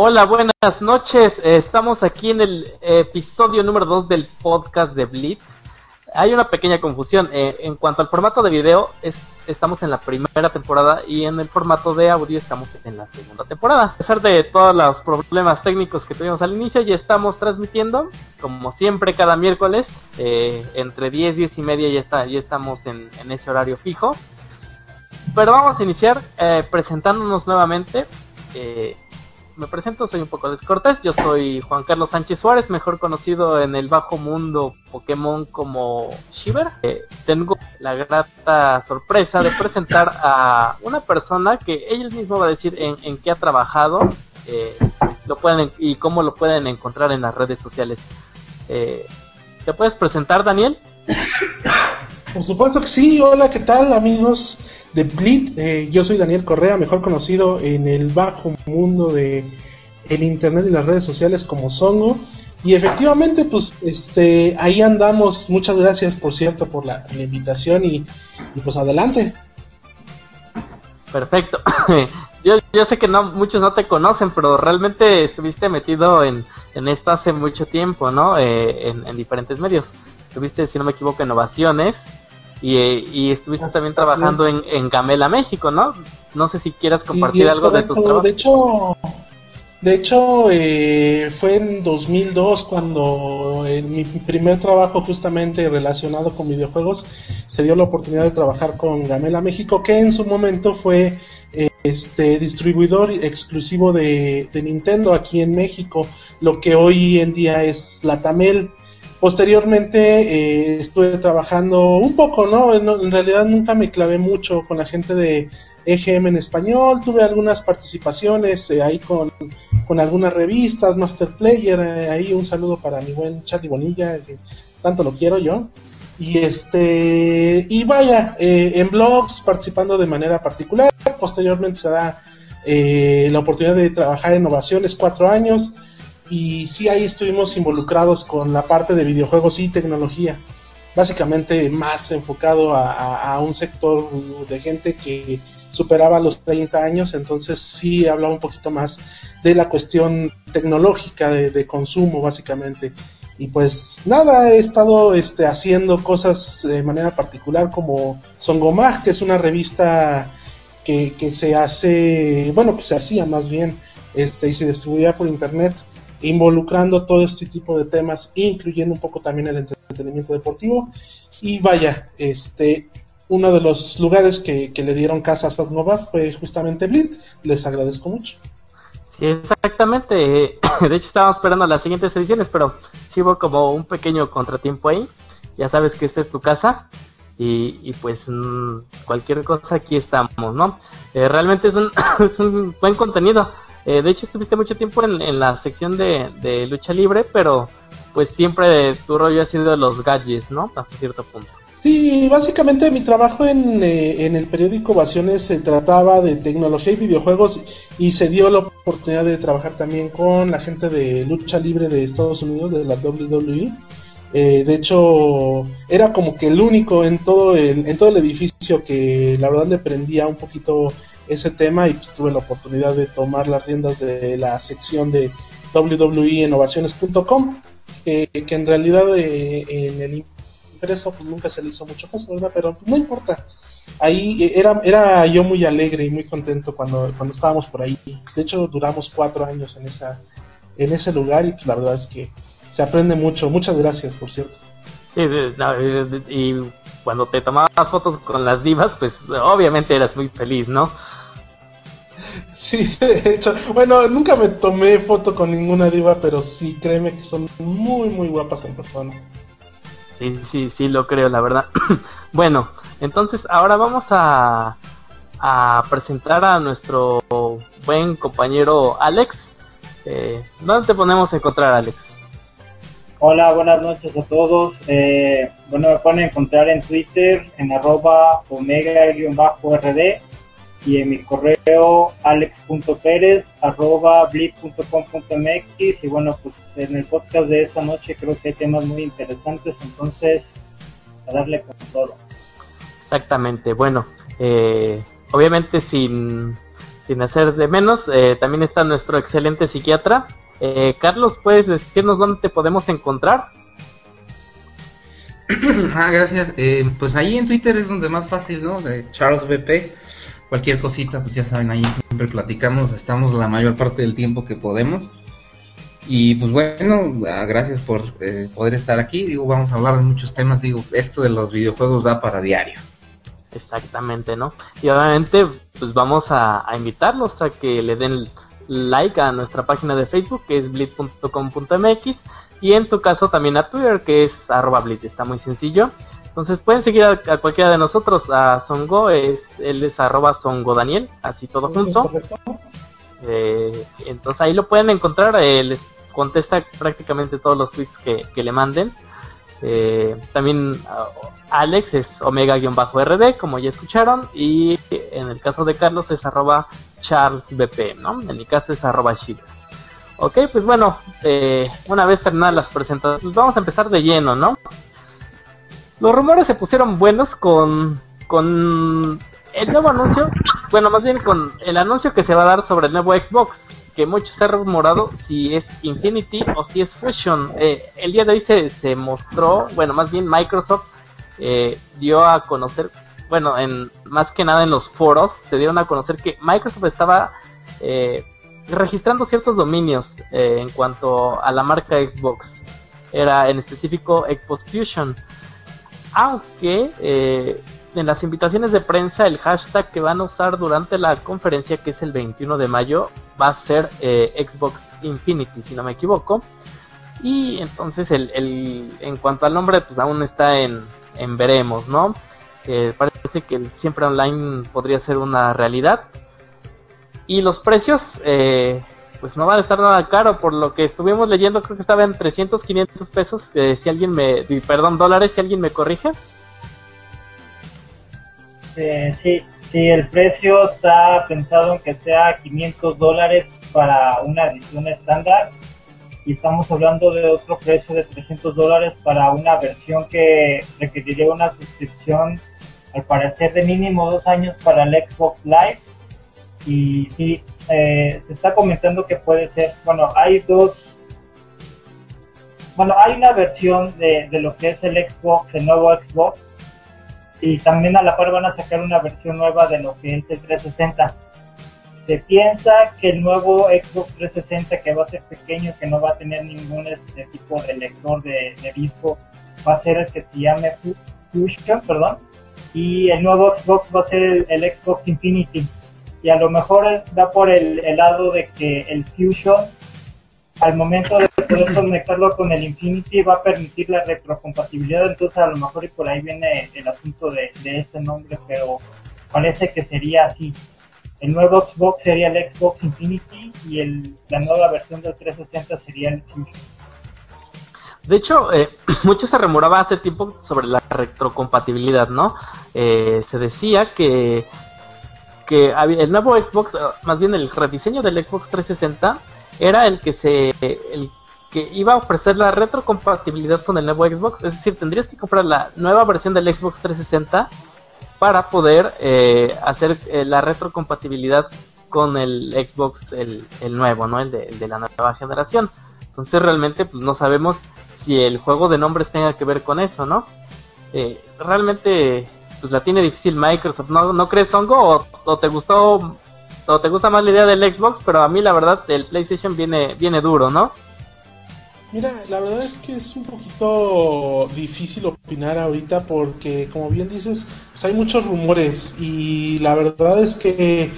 Hola, buenas noches. Eh, estamos aquí en el episodio número 2 del podcast de Blitz. Hay una pequeña confusión. Eh, en cuanto al formato de video, es, estamos en la primera temporada y en el formato de audio estamos en la segunda temporada. A pesar de todos los problemas técnicos que tuvimos al inicio, ya estamos transmitiendo, como siempre, cada miércoles, eh, entre 10, 10 y media ya, está, ya estamos en, en ese horario fijo. Pero vamos a iniciar presentándonos nuevamente. Eh, me presento, soy un poco descortés. Yo soy Juan Carlos Sánchez Suárez, mejor conocido en el bajo mundo Pokémon como Shiver. Eh, tengo la grata sorpresa de presentar a una persona que ella misma va a decir en, en qué ha trabajado eh, lo pueden y cómo lo pueden encontrar en las redes sociales. Eh, ¿Te puedes presentar, Daniel? Por supuesto que sí. Hola, ¿qué tal, amigos? De Blit. Eh, yo soy Daniel Correa, mejor conocido en el bajo mundo de el internet y las redes sociales como Songo. Y efectivamente, pues este ahí andamos. Muchas gracias, por cierto, por la, invitación y, y, pues adelante. Perfecto. Yo, yo sé que no muchos no te conocen, pero realmente estuviste metido en, en esto hace mucho tiempo, ¿no? Eh, en, en diferentes medios. Estuviste, si no me equivoco, en Ovaciones y, y estuviste también trabajando en, en, Gamela, México, ¿no? No sé si quieras compartir sí, algo correcto. de tus trabajos. De hecho, de hecho eh, fue en 2002 cuando en mi primer trabajo justamente relacionado con videojuegos se dio la oportunidad de trabajar con Gamela México, que en su momento fue eh, este distribuidor exclusivo de, de Nintendo aquí en México, lo que hoy en día es Latamel. Posteriormente eh, estuve trabajando un poco, ¿no? En, realidad nunca me clavé mucho con la gente de EGM en español, tuve algunas participaciones eh, ahí con, con, algunas revistas, Master Player, eh, ahí un saludo para mi buen Charlie Bonilla, que tanto lo quiero yo. Y este, y vaya, eh, en blogs participando de manera particular, posteriormente se da la oportunidad de trabajar en innovaciones cuatro años, y sí ahí estuvimos involucrados con la parte de videojuegos y tecnología, básicamente más enfocado a, un sector de gente que superaba los 30 años, entonces sí hablaba un poquito más de la cuestión tecnológica de, de consumo básicamente. Y pues nada, he estado este, haciendo cosas de manera particular como Songomag, que es una revista que, que se hace, bueno, que se hacía más bien, este, y se distribuía por internet involucrando todo este tipo de temas, incluyendo un poco también el entretenimiento deportivo. Y vaya, este, uno de los lugares que, que le dieron casa a Softnova fue justamente Blint. Les agradezco mucho. Sí, exactamente. De hecho, estábamos esperando las siguientes ediciones, pero sí hubo como un pequeño contratiempo ahí. Ya sabes que esta es tu casa. Y, y pues mmm, cualquier cosa aquí estamos, ¿no? Eh, realmente es un, es un buen contenido. Eh, de hecho, estuviste mucho tiempo en, la sección de, de, lucha libre, pero pues siempre tu rollo ha sido los gadgets, ¿no? Hasta cierto punto. Sí, básicamente mi trabajo en, eh, en el periódico Ovaciones se trataba de tecnología y videojuegos y se dio la oportunidad de trabajar también con la gente de lucha libre de Estados Unidos, de la WWE. Eh, de hecho, era como que el único en todo el, en todo el edificio que la verdad le prendía un poquito ese tema y pues tuve la oportunidad de tomar las riendas de la sección de WWE innovaciones.com eh, que en realidad eh, en el impreso pues nunca se le hizo mucho caso, ¿verdad? Pero pues, no importa. Ahí eh, era, era yo muy alegre y muy contento cuando, cuando estábamos por ahí. De hecho, duramos cuatro años en esa en ese lugar y pues la verdad es que se aprende mucho. Muchas gracias, por cierto. Y cuando te tomabas fotos con las divas, pues obviamente eras muy feliz, ¿no? Sí, de hecho, bueno, nunca me tomé foto con ninguna diva, pero sí, créeme que son muy, muy guapas en persona. Sí, sí, sí, lo creo, la verdad. bueno, entonces ahora vamos a, a presentar a nuestro buen compañero Alex. Eh, ¿Dónde te ponemos a encontrar, Alex? Hola, buenas noches a todos. Eh, bueno, me pueden encontrar en Twitter en arroba omega-rd y en mi correo alex.perez arroba blip.com.mx y bueno, pues en el podcast de esta noche creo que hay temas muy interesantes, entonces a darle con todo. Exactamente, bueno, eh, obviamente sin, sin hacer de menos, eh, también está nuestro excelente psiquiatra. Eh, Carlos, ¿puedes decirnos dónde te podemos encontrar? ah, gracias. Eh, pues ahí en Twitter es donde más fácil, ¿no? De Charles BP. Cualquier cosita, pues ya saben, ahí siempre platicamos, estamos la mayor parte del tiempo que podemos. Y pues bueno, ah, gracias por poder estar aquí. Digo, vamos a hablar de muchos temas. Digo, esto de los videojuegos da para diario. Exactamente, ¿no? Y obviamente, pues vamos a, invitarlos a que le den like a nuestra página de Facebook, que es blitz.com.mx, y en su caso también a Twitter, que es arroba blitz, está muy sencillo. Entonces pueden seguir a, cualquiera de nosotros, a Songo, es, él es arroba Songo Daniel, así todo junto. Eh, entonces ahí lo pueden encontrar, eh, les contesta prácticamente todos los tweets que, que le manden. Eh, también Alex es omega-rd, como ya escucharon. Y en el caso de Carlos es arroba charlesbp, ¿no? En mi caso es arroba Ok, pues bueno, eh, una vez terminadas las presentaciones, pues vamos a empezar de lleno, ¿no? Los rumores se pusieron buenos con, con el nuevo anuncio, bueno, más bien con el anuncio que se va a dar sobre el nuevo Xbox que muchos se ha rumorado si es Infinity o si es Fusion. Eh, el día de hoy se, mostró, bueno, más bien Microsoft eh, dio a conocer, bueno, en más que nada en los foros, se dieron a conocer que Microsoft estaba eh, registrando ciertos dominios en cuanto a la marca Xbox. Era en específico Xbox Fusion. Aunque en las invitaciones de prensa el hashtag que van a usar durante la conferencia, que es el 21 de mayo, va a ser eh, Xbox Infinity, si no me equivoco. Y entonces el, el, en cuanto al nombre, pues aún está en, en veremos, ¿no? Eh, parece que el siempre online podría ser una realidad. Y los precios, eh, pues no van a estar nada caro, por lo que estuvimos leyendo, creo que estaba en 300, 500 pesos, si alguien me, perdón, dólares, si alguien me corrige. Eh, sí, sí, el precio está pensado en que sea 500 dólares para una edición estándar y estamos hablando de otro precio de 300 dólares para una versión que requeriría una suscripción al parecer de mínimo dos años para el Xbox Live y sí, eh, se está comentando que puede ser, bueno, hay dos, bueno, hay una versión de, de lo que es el Xbox, el nuevo Xbox, y también a la par van a sacar una versión nueva de lo que es el 360. Se piensa que el nuevo Xbox 360 que va a ser pequeño, que no va a tener ningún este tipo de lector de, disco, va a ser el que se llame Fusion, perdón, y el nuevo Xbox va a ser el, Xbox Infinity. Y a lo mejor da por el, lado de que el Fusion al momento de poder conectarlo con el Infinity va a permitir la retrocompatibilidad, entonces a lo mejor y por ahí viene el asunto de, este nombre, pero parece que sería así. El nuevo Xbox sería el Xbox Infinity y el, la nueva versión del 360 sería el Fusion. De hecho, eh, mucho se remoraba hace tiempo sobre la retrocompatibilidad, ¿no? Eh, se decía que, que el nuevo Xbox, más bien el rediseño del Xbox 360, era el que se el que iba a ofrecer la retrocompatibilidad con el nuevo Xbox, es decir, tendrías que comprar la nueva versión del Xbox 360 para poder eh, hacer eh, la retrocompatibilidad con el Xbox el, nuevo, ¿no? El de, la nueva generación. Entonces realmente pues no sabemos si el juego de nombres tenga que ver con eso, ¿no? Eh, realmente pues la tiene difícil Microsoft, ¿no, ¿no crees, Hongo? o te gustó o te gusta más la idea del Xbox, pero a mí la verdad el PlayStation viene, viene duro, ¿no? Mira, la verdad es que es un poquito difícil opinar ahorita porque, como bien dices, pues hay muchos rumores y la verdad es que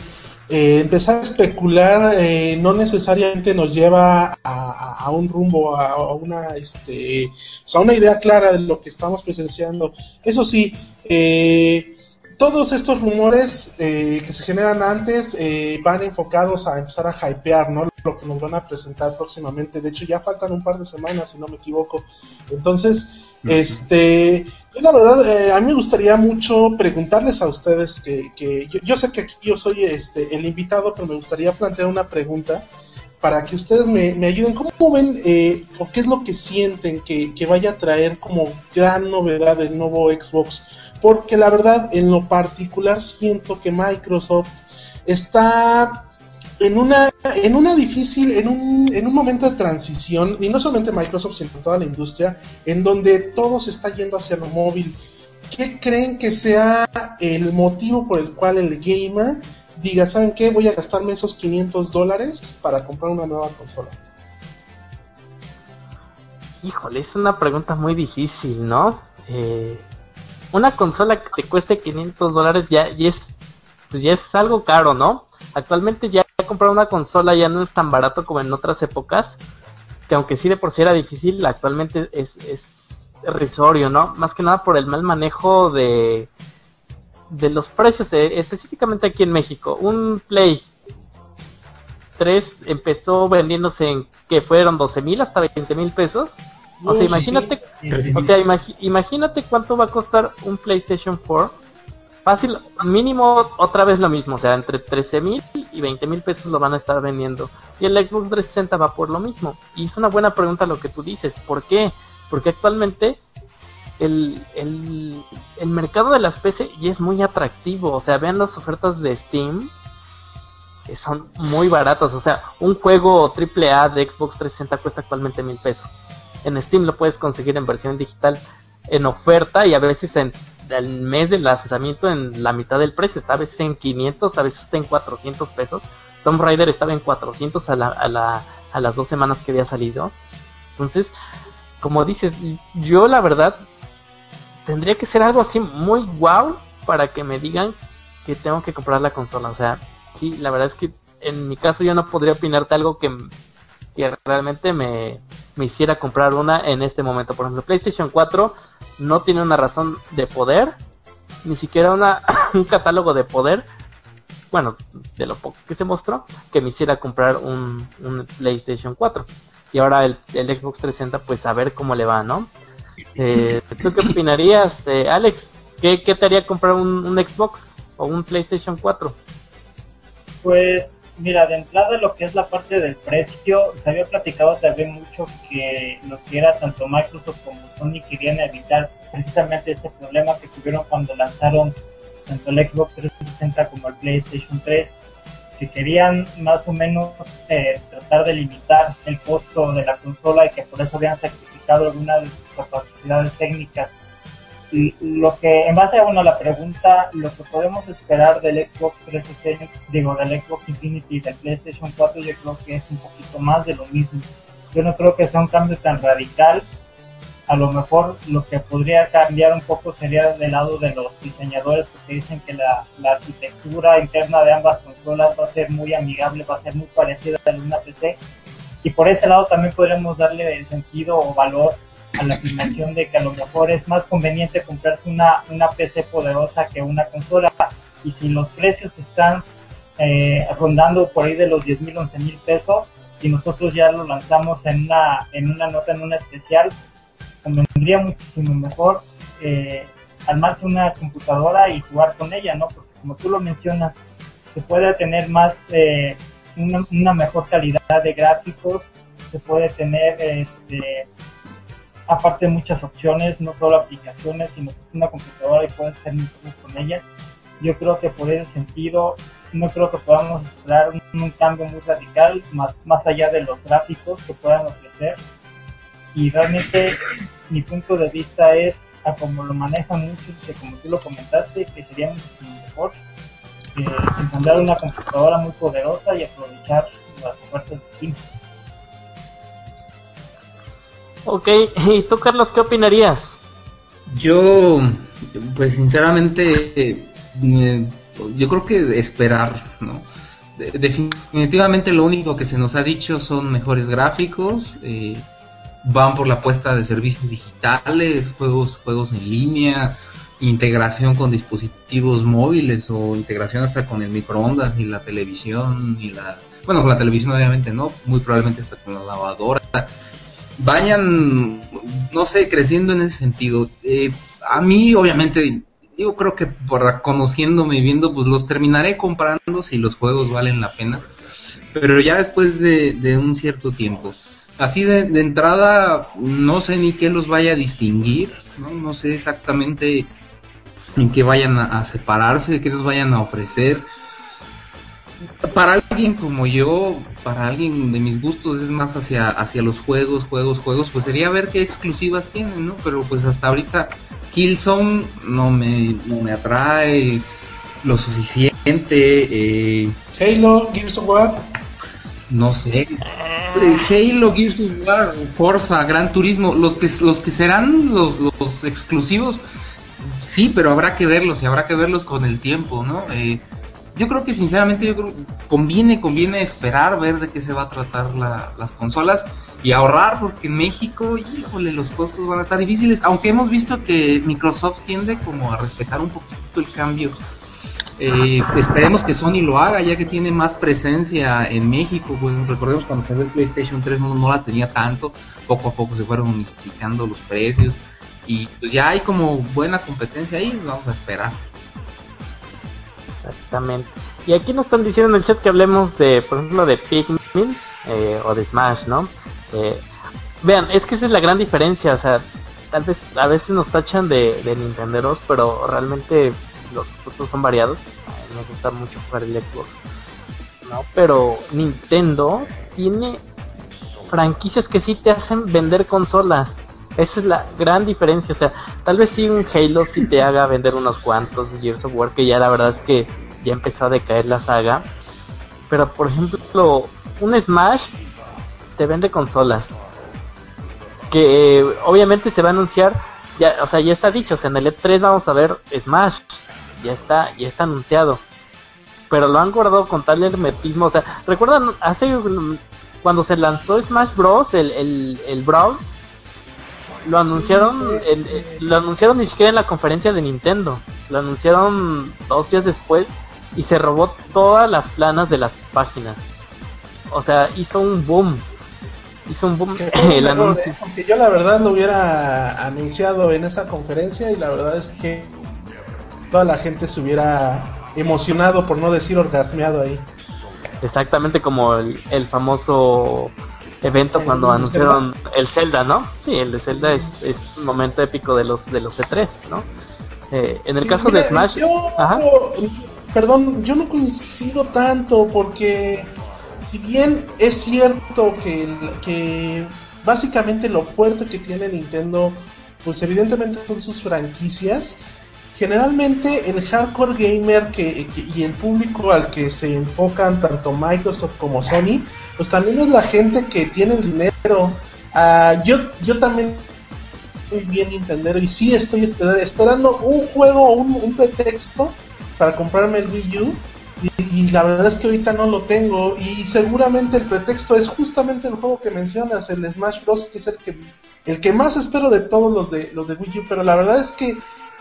eh, empezar a especular eh, no necesariamente nos lleva a, un rumbo, a, una, este, a una idea clara de lo que estamos presenciando. Eso sí, eh, todos estos rumores eh, que se generan antes eh, van enfocados a empezar a hypear, ¿no? Lo que nos van a presentar próximamente. De hecho, ya faltan un par de semanas, si no me equivoco. Entonces, este, yo la verdad, eh, a mí me gustaría mucho preguntarles a ustedes que, que yo, sé que aquí yo soy este, el invitado, pero me gustaría plantear una pregunta para que ustedes me, me ayuden. ¿Cómo ven o qué es lo que sienten que, que vaya a traer como gran novedad el nuevo Xbox? porque la verdad en lo particular siento que Microsoft está en una, en una difícil, en un, en un momento de transición, y no solamente Microsoft, sino toda la industria, en donde todo se está yendo hacia lo móvil. ¿Qué creen que sea el motivo por el cual el gamer diga, ¿saben qué? Voy a gastarme esos 500 dólares para comprar una nueva consola. Híjole, es una pregunta muy difícil, ¿no? Eh, una consola que te cueste 500 dólares ya, es, pues ya es algo caro, ¿no? Actualmente ya comprar una consola ya no es tan barato como en otras épocas, que aunque sí de por sí era difícil, actualmente es, es risorio, ¿no? Más que nada por el mal manejo de, de los precios, eh, específicamente aquí en México. Un Play 3 empezó vendiéndose en que fueron 12 mil hasta 20 mil pesos. O sea, imagínate, o sea, imagínate cuánto va a costar un PlayStation 4 Mínimo otra vez lo mismo, o sea, entre 13 mil y 20 mil pesos lo van a estar vendiendo. Y el Xbox 360 va por lo mismo. Y es una buena pregunta lo que tú dices. ¿Por qué? Porque actualmente el, el, el mercado de las PC ya es muy atractivo. O sea, vean las ofertas de Steam. Que son muy baratas. O sea, un juego AAA de Xbox 360 cuesta actualmente mil pesos. En Steam lo puedes conseguir en versión digital en oferta y a veces en el mes del lanzamiento en la mitad del precio. Está a veces en 500, a veces está en 400 pesos. Tomb Raider estaba en 400 a, la, a, la, a las dos semanas que había salido. Entonces, como dices, yo la verdad tendría que ser algo así muy wow para que me digan que tengo que comprar la consola. O sea, sí, la verdad es que en mi caso yo no podría opinarte algo que realmente me, me hiciera comprar una en este momento. Por ejemplo, PlayStation 4 no tiene una razón de poder, ni siquiera una, un catálogo de poder, bueno, de lo poco que se mostró, que me hiciera comprar un, PlayStation 4. Y ahora el, Xbox 360, pues a ver cómo le va, ¿no? Eh, ¿Tú qué opinarías, eh, Alex? ¿qué, te haría comprar un, un Xbox o un PlayStation 4? Pues Mira, de entrada lo que es la parte del precio, se había platicado también mucho que lo que era tanto Microsoft como Sony querían evitar precisamente ese problema que tuvieron cuando lanzaron tanto el Xbox 360 como el PlayStation 3, que querían más o menos eh, tratar de limitar el costo de la consola y que por eso habían sacrificado algunas de sus capacidades técnicas lo que, en base a bueno, la pregunta, lo que podemos esperar del Xbox 360, digo, del Xbox Infinity y del PlayStation 4, yo creo que es un poquito más de lo mismo. Yo no creo que sea un cambio tan radical. A lo mejor lo que podría cambiar un poco sería del lado de los diseñadores, porque dicen que la, arquitectura interna de ambas consolas va a ser muy amigable, va a ser muy parecida a la de una PC. Y por ese lado también podremos darle sentido o valor a la afirmación de que a lo mejor es más conveniente comprarse una, una PC poderosa que una consola. Y si los precios están eh, rondando por ahí de los 10 mil, 11 mil pesos, y nosotros ya lo lanzamos en una, en una nota, en una especial, convendría muchísimo mejor eh, armarse una computadora y jugar con ella, ¿no? Porque como tú lo mencionas, se puede tener más, eh, una, una, mejor calidad de gráficos, se puede tener este, aparte muchas opciones, no solo aplicaciones, sino que es una computadora y puedes hacer mucho con ella. Yo creo que por ese sentido no creo que podamos esperar un, cambio muy radical más, más allá de los gráficos que puedan ofrecer. Y realmente mi punto de vista es a como lo manejan muchos, que como tú lo comentaste, que sería mucho mejor eh, encontrar una computadora muy poderosa y aprovechar las ofertas de Steam. Ok, ¿y tú Carlos qué opinarías? Yo, pues sinceramente, yo creo que esperar, ¿no? definitivamente lo único que se nos ha dicho son mejores gráficos, eh, van por la apuesta de servicios digitales, juegos, juegos en línea, integración con dispositivos móviles o integración hasta con el microondas y la televisión y la, bueno, con la televisión obviamente no, muy probablemente hasta con la lavadora vayan, no sé, creciendo en ese sentido. Eh, a mí, obviamente, yo creo que por conociéndome y viendo, pues los terminaré comprando si los juegos valen la pena. Pero ya después de, un cierto tiempo. Así de, entrada, no sé ni qué los vaya a distinguir, no, no sé exactamente en qué vayan a, a separarse, qué los vayan a ofrecer. Para alguien como yo, para alguien de mis gustos es más hacia, hacia los juegos, juegos, juegos, pues sería ver qué exclusivas tienen, ¿no? Pero pues hasta ahorita Killzone no me, no me atrae lo suficiente. Eh, Halo, Gears of War. No sé. Halo, Gears of War, Forza, Gran Turismo, los que, los que serán los, los exclusivos, sí, pero habrá que verlos y habrá que verlos con el tiempo, ¿no? Eh, yo creo que sinceramente yo creo conviene, conviene esperar, ver de qué se va a tratar las consolas y ahorrar, porque en México, híjole, los costos van a estar difíciles, aunque hemos visto que Microsoft tiende como a respetar un poquito el cambio. Eh, esperemos que Sony lo haga, ya que tiene más presencia en México. Bueno, recordemos cuando ve el PlayStation 3 no, no la tenía tanto, poco a poco se fueron unificando los precios y pues ya hay como buena competencia ahí, vamos a esperar. Exactamente. Y aquí nos están diciendo en el chat que hablemos de, por ejemplo, de Pikmin eh, o de Smash, ¿no? Eh, vean, es que esa es la gran diferencia, o sea, tal vez a veces nos tachan de, de Nintenderos, pero realmente los gustos son variados. me gusta mucho jugar el Xbox, ¿no? Pero Nintendo tiene franquicias que sí te hacen vender consolas. Esa es la gran diferencia. O sea, tal vez sí un Halo sí te haga vender unos cuantos Gears of War, que ya la verdad es que ya empezó a decaer la saga. Pero por ejemplo, un Smash te vende consolas. Que obviamente se va a anunciar, ya, o sea, ya está dicho, o sea, en el E3 vamos a ver Smash. Ya está, ya está anunciado. Pero lo han guardado con tal hermetismo. O sea, ¿recuerdan hace cuando se lanzó Smash Bros. el, el, el Brawl? Lo anunciaron, lo anunciaron ni siquiera en la conferencia de Nintendo. Lo anunciaron dos días después y se robó todas las planas de las páginas. O sea, hizo un boom. Hizo un boom el anuncio. ¿eh? Porque yo la verdad lo hubiera anunciado en esa conferencia y la verdad es que toda la gente se hubiera emocionado, por no decir orgasmeado ahí. Exactamente como el, el famoso evento cuando anunciaron el Zelda, ¿no? Sí, el de Zelda es, es un momento épico de los de los E3, ¿no? Eh, en el caso de Smash, perdón, yo no coincido tanto porque si bien es cierto que, que básicamente lo fuerte que tiene Nintendo, pues evidentemente son sus franquicias, generalmente el hardcore gamer que, y el público al que se enfocan tanto Microsoft como Sony, pues también es la gente que tiene el dinero. Uh, yo, yo también muy bien Nintendo y sí estoy esperando un juego, un, un pretexto para comprarme el Wii U. Y, la verdad es que ahorita no lo tengo. Y seguramente el pretexto es justamente el juego que mencionas, el Smash Bros. que es el que, el que más espero de todos los de, los de Wii U. Pero la verdad es que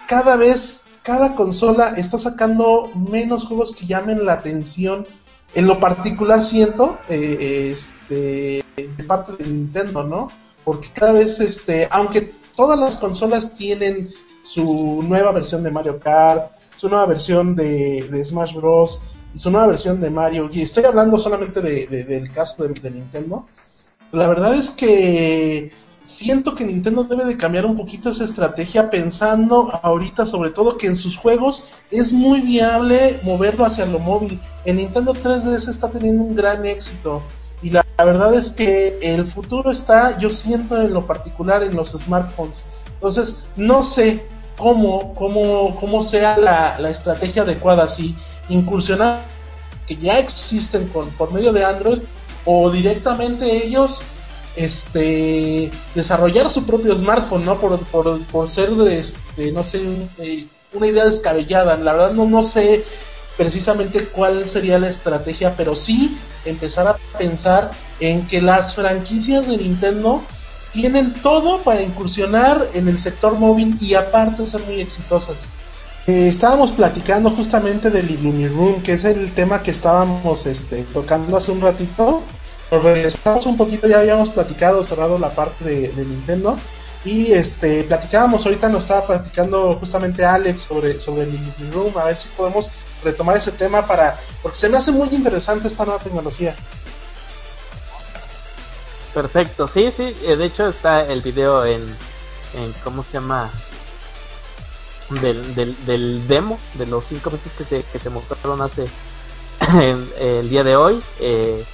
cada vez, cada consola está sacando menos juegos que llamen la atención. En lo particular siento, eh, este, de parte de Nintendo, ¿no? Porque cada vez, este, aunque todas las consolas tienen su nueva versión de Mario Kart, su nueva versión de, Smash Bros. y su nueva versión de Mario. Y estoy hablando solamente de, del caso de, de, Nintendo. La verdad es que siento que Nintendo debe de cambiar un poquito esa estrategia pensando ahorita sobre todo que en sus juegos es muy viable moverlo hacia lo móvil. El Nintendo 3DS está teniendo un gran éxito y la, verdad es que el futuro está, yo siento en lo particular en los smartphones. Entonces, no sé cómo, cómo, cómo sea la, la estrategia adecuada, si incursionar que ya existen con, por medio de Android o directamente ellos este desarrollar su propio smartphone, ¿no? Por, por, por ser, este, no sé, eh, una idea descabellada. La verdad no, no sé precisamente cuál sería la estrategia, pero sí empezar a pensar en que las franquicias de Nintendo tienen todo para incursionar en el sector móvil y aparte ser muy exitosas. Eh, estábamos platicando justamente del Illumiroom, que es el tema que estábamos este, tocando hace un ratito regresamos un poquito, ya habíamos platicado, cerrado la parte de, Nintendo. Y este platicábamos, ahorita nos estaba platicando justamente Alex sobre, sobre el Living Room, a ver si podemos retomar ese tema para. porque se me hace muy interesante esta nueva tecnología. Perfecto, sí, sí, eh, de hecho está el video en, en ¿cómo se llama? Del, del, del demo, de los cinco meses que se, que se mostraron hace el día de hoy. Eh,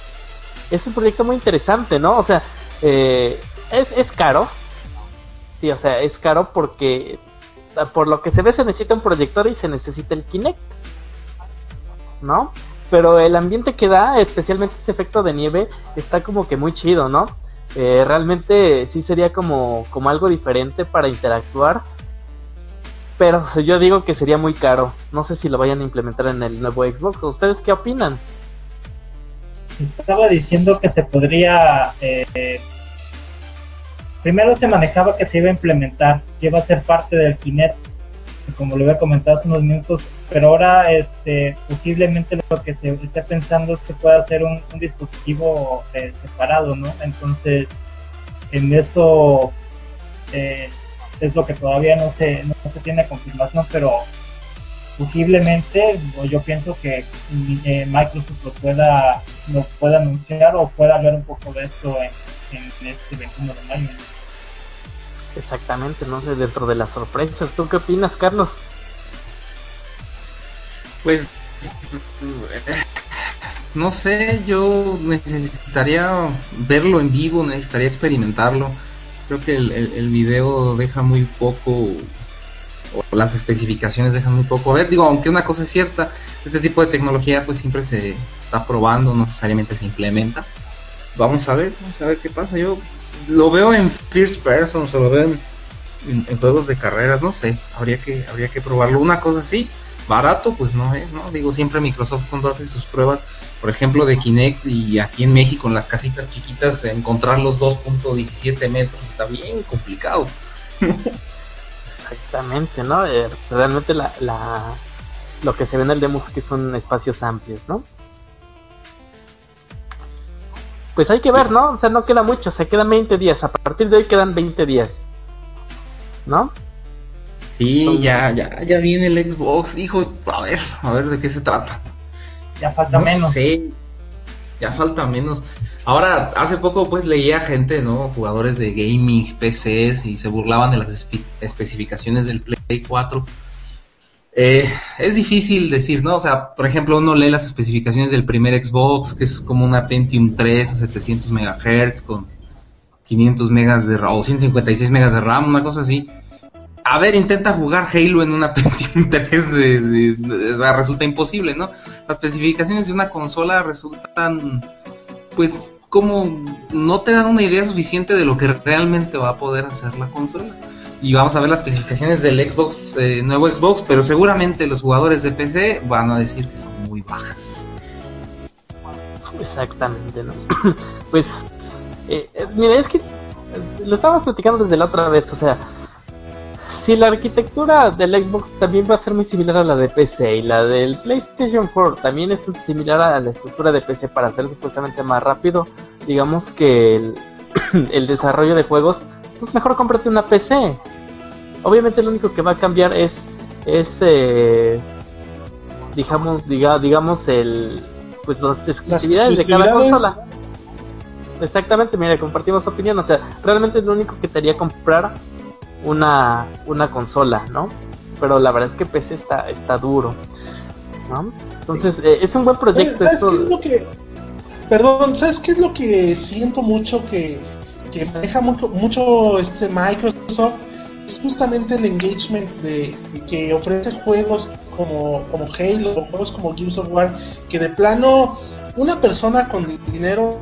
es un proyecto muy interesante, ¿no? O sea, eh, es, es caro. Sí, o sea, es caro porque por lo que se ve se necesita un proyector y se necesita el Kinect. ¿No? Pero el ambiente que da, especialmente ese efecto de nieve, está como que muy chido, ¿no? Eh, realmente sí sería como, como algo diferente para interactuar. Pero yo digo que sería muy caro. No sé si lo vayan a implementar en el nuevo Xbox. ¿Ustedes qué opinan? Estaba diciendo que se podría... Eh, primero se manejaba que se iba a implementar, que iba a ser parte del Kinect como lo había comentado hace unos minutos, pero ahora este, posiblemente lo que se está pensando es que pueda ser un, dispositivo eh, separado, ¿no? Entonces, en eso eh, es lo que todavía no se, no se tiene confirmación, pero posiblemente yo pienso que eh, Microsoft lo pueda, lo pueda anunciar o pueda hablar un poco de esto en, en este 21 de mayo. Exactamente, no sé, dentro de las sorpresas. ¿Tú qué opinas, Carlos? Pues, no sé, yo necesitaría verlo en vivo, necesitaría experimentarlo. Creo que el, el, video deja muy poco, las especificaciones dejan muy poco. A ver, digo, aunque una cosa es cierta, este tipo de tecnología pues siempre se, se está probando, no necesariamente se implementa. Vamos a ver, vamos a ver qué pasa. Yo lo veo en first person, o lo veo en, juegos de carreras, no sé, habría que, habría que probarlo. Una cosa así, barato, pues no es, ¿no? Digo, siempre Microsoft cuando hace sus pruebas, por ejemplo, de Kinect y aquí en México, en las casitas chiquitas, encontrar los 2.17 metros está bien complicado. Exactamente, ¿no? Eh, realmente la, la, lo que se ve en el demo es que son espacios amplios, ¿no? Pues hay que ver, ¿no? O sea, no queda mucho, se quedan 20 días. A partir de hoy quedan 20 días. ¿No? Sí, ya, ya, ya viene el Xbox, hijo. A ver, a ver de qué se trata. Ya falta menos. Sé, ya falta menos. Ahora, hace poco pues leía gente, ¿no? Jugadores de gaming, PCs y se burlaban de las especificaciones del Play 4 eh, es difícil decir, ¿no? O sea, por ejemplo, uno lee las especificaciones del primer Xbox, que es como una Pentium 3 a 700 MHz con 500 megas de RAM o 156 megas de RAM, una cosa así. A ver, intenta jugar Halo en una Pentium 3, de, o sea, resulta imposible, ¿no? Las especificaciones de una consola resultan, pues, como no te dan una idea suficiente de lo que realmente va a poder hacer la consola y vamos a ver las especificaciones del Xbox, eh, nuevo Xbox, pero seguramente los jugadores de PC van a decir que son muy bajas. Exactamente, ¿no? pues, eh, eh, mira, es que lo estábamos platicando desde la otra vez, o sea, si la arquitectura del Xbox también va a ser muy similar a la de PC y la del PlayStation 4 también es similar a la estructura de PC para ser supuestamente más rápido, digamos que el, el desarrollo de juegos pues mejor cómprate una PC. Obviamente lo único que va a cambiar es, es eh, digamos, diga, digamos el, pues las exclusividades de cada consola. Exactamente, mira, compartimos opinión, o sea, realmente es lo único que te haría comprar una, una consola, ¿no? Pero la verdad es que PC está, está duro, ¿no? Entonces, eh, es un buen proyecto. ¿Sabes qué es lo que... Perdón, ¿sabes qué es lo que siento mucho que que maneja mucho, mucho este Microsoft es justamente el engagement de que ofrece juegos como, como Halo, juegos como Gears of War, que de plano una persona con dinero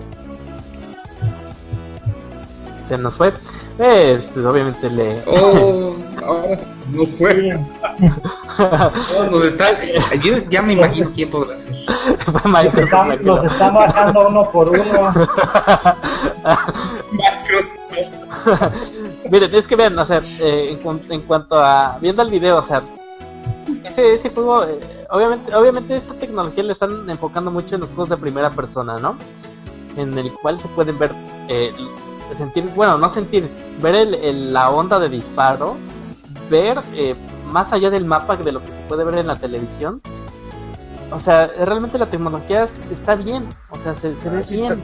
se nos fue. Este, obviamente le. Oh, ahora no fue. nos está. Yo ya me imagino quién podrá ser. Están, los están bajando uno por uno. Miren, es que vean, o sea, eh, en, cuanto a. Viendo el video, o sea. Ese, ese juego, eh, obviamente, obviamente esta tecnología le están enfocando mucho en los juegos de primera persona, ¿no? En el cual se pueden ver eh, sentir, bueno, no sentir, ver el, la onda de disparo, ver eh, más allá del mapa de lo que se puede ver en la televisión. O sea, realmente la tecnología está bien, o sea, se, ve ah, bien.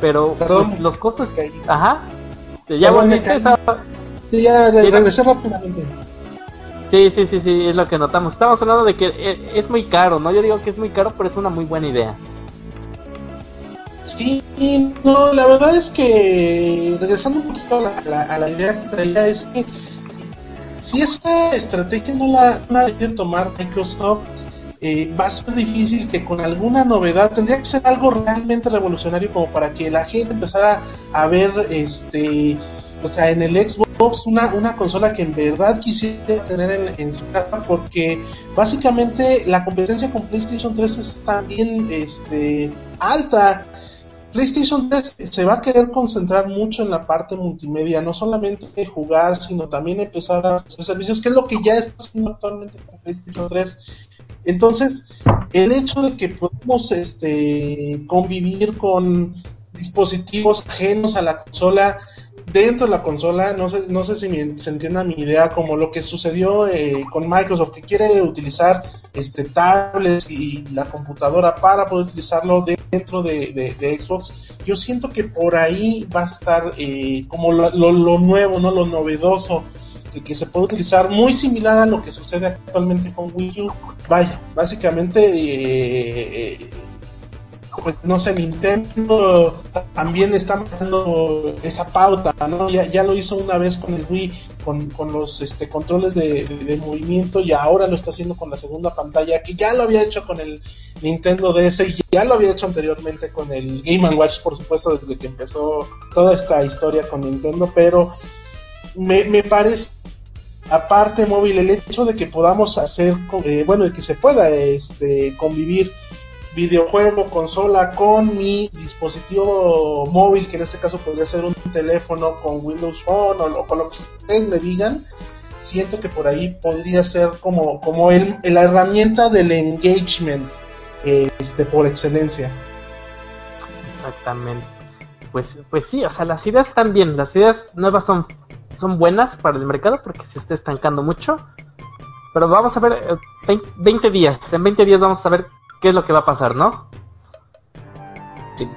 Pero pues, los costos... Ajá. Ya volviste. ya regresé rápidamente. Sí, sí, sí, sí, es lo que notamos. Estamos hablando de que eh, es muy caro, ¿no? Yo digo que es muy caro, pero es una muy buena idea. Sí, no, la verdad es que, regresando un poquito a la, a la idea que traía, es que si esta estrategia no la, no la tomar Microsoft, eh, va a ser difícil que con alguna novedad tendría que ser algo realmente revolucionario como para que la gente empezara a ver este o sea en el Xbox una, una consola que en verdad quisiera tener en, en su casa porque básicamente la competencia con PlayStation 3 es también este alta PlayStation 3 se va a querer concentrar mucho en la parte multimedia, no solamente jugar, sino también empezar a hacer servicios, que es lo que ya está haciendo actualmente con PlayStation 3. Entonces, el hecho de que podemos este, convivir con dispositivos ajenos a la consola dentro de la consola, no sé, no sé si se entienda mi idea, como lo que sucedió eh, con Microsoft, que quiere utilizar este tablets y la computadora para poder utilizarlo dentro de, Xbox. Yo siento que por ahí va a estar eh, como lo, lo, nuevo, no lo novedoso, que, que, se puede utilizar muy similar a lo que sucede actualmente con Wii U. Vaya, básicamente eh, pues no sé, Nintendo también está dando esa pauta, ¿no? Ya, ya lo hizo una vez con el Wii, con, con los este, controles de, movimiento y ahora lo está haciendo con la segunda pantalla, que ya lo había hecho con el Nintendo DS y ya lo había hecho anteriormente con el Game Watch, por supuesto, desde que empezó toda esta historia con Nintendo, pero me, me parece aparte móvil el hecho de que podamos hacer eh, bueno el que se pueda este convivir videojuego, consola con mi dispositivo móvil, que en este caso podría ser un teléfono con Windows Phone o, con lo que ustedes me digan, siento que por ahí podría ser como, como el, la herramienta del engagement este, por excelencia. Exactamente. Pues, pues sí, o sea, las ideas están bien, las ideas nuevas son, son buenas para el mercado porque se está estancando mucho. Pero vamos a ver, 20 eh, días, en 20 días vamos a ver qué es lo que va a pasar, ¿no? Sí.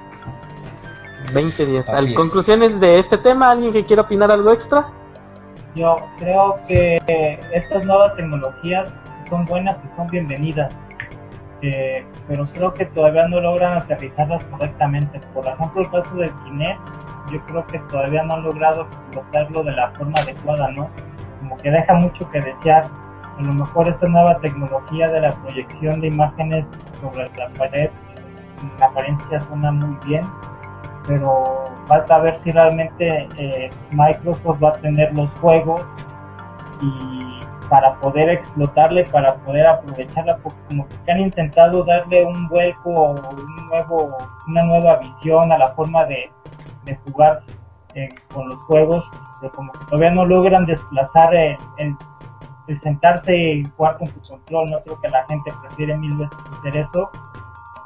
20 días. ¿Conclusiones de este tema? ¿Alguien que quiera opinar algo extra? Yo creo que estas nuevas tecnologías son buenas y son bienvenidas, eh, pero creo que todavía no logran aterrizarlas correctamente. Por ejemplo, el caso del Kinect, yo creo que todavía no han logrado explotarlo de la forma adecuada, ¿no? Como que deja mucho que desear a lo mejor esta nueva tecnología de la proyección de imágenes sobre la pared en apariencia suena muy bien, pero falta ver si realmente eh, Microsoft va a tener los juegos y para poder explotarle, para poder aprovecharla, porque como que han intentado darle un vuelco, un nuevo, una nueva visión a la forma de, jugar eh, con los juegos, pero como que todavía no logran desplazar el, el el sentarse y jugar con tu control, no creo que la gente prefiere mil veces hacer eso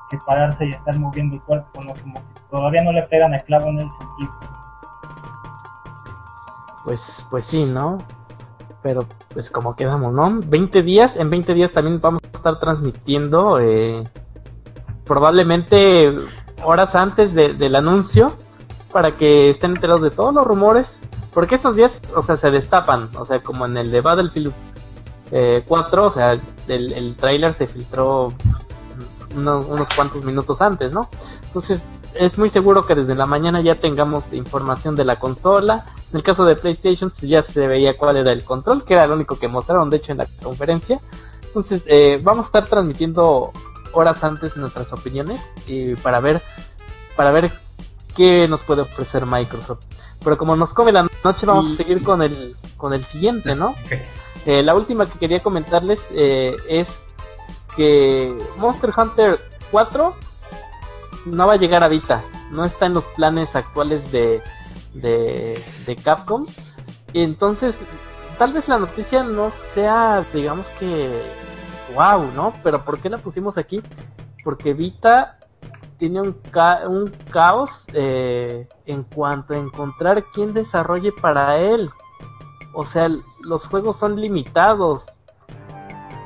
que pararse y estar moviendo el cuerpo, ¿no? Como que todavía no le pegan el clavo en el sentido. Pues, pues sí, ¿no? Pero pues como quedamos, ¿no? 20 días, en 20 días también vamos a estar transmitiendo eh, probablemente horas antes del anuncio para que estén enterados de todos los rumores porque esos días, o sea, se destapan, o sea, como en el de Battlefield eh, 4, o sea, el, el trailer se filtró unos, cuantos minutos antes, ¿no? Entonces, es muy seguro que desde la mañana ya tengamos información de la consola. En el caso de PlayStation pues, ya se veía cuál era el control, que era lo único que mostraron, de hecho, en la conferencia. Entonces, eh, vamos a estar transmitiendo horas antes nuestras opiniones y para ver, para ver qué nos puede ofrecer Microsoft. Pero como nos come la noche, vamos a seguir con el, con el siguiente, ¿no? Eh, la última que quería comentarles eh, es que Monster Hunter 4 no va a llegar a Vita. No está en los planes actuales de, de, de Capcom. Entonces, tal vez la noticia no sea, digamos que, wow, ¿no? Pero ¿por qué la pusimos aquí? Porque Vita tiene un, un caos eh, en cuanto a encontrar quién desarrolle para él. O sea, los juegos son limitados.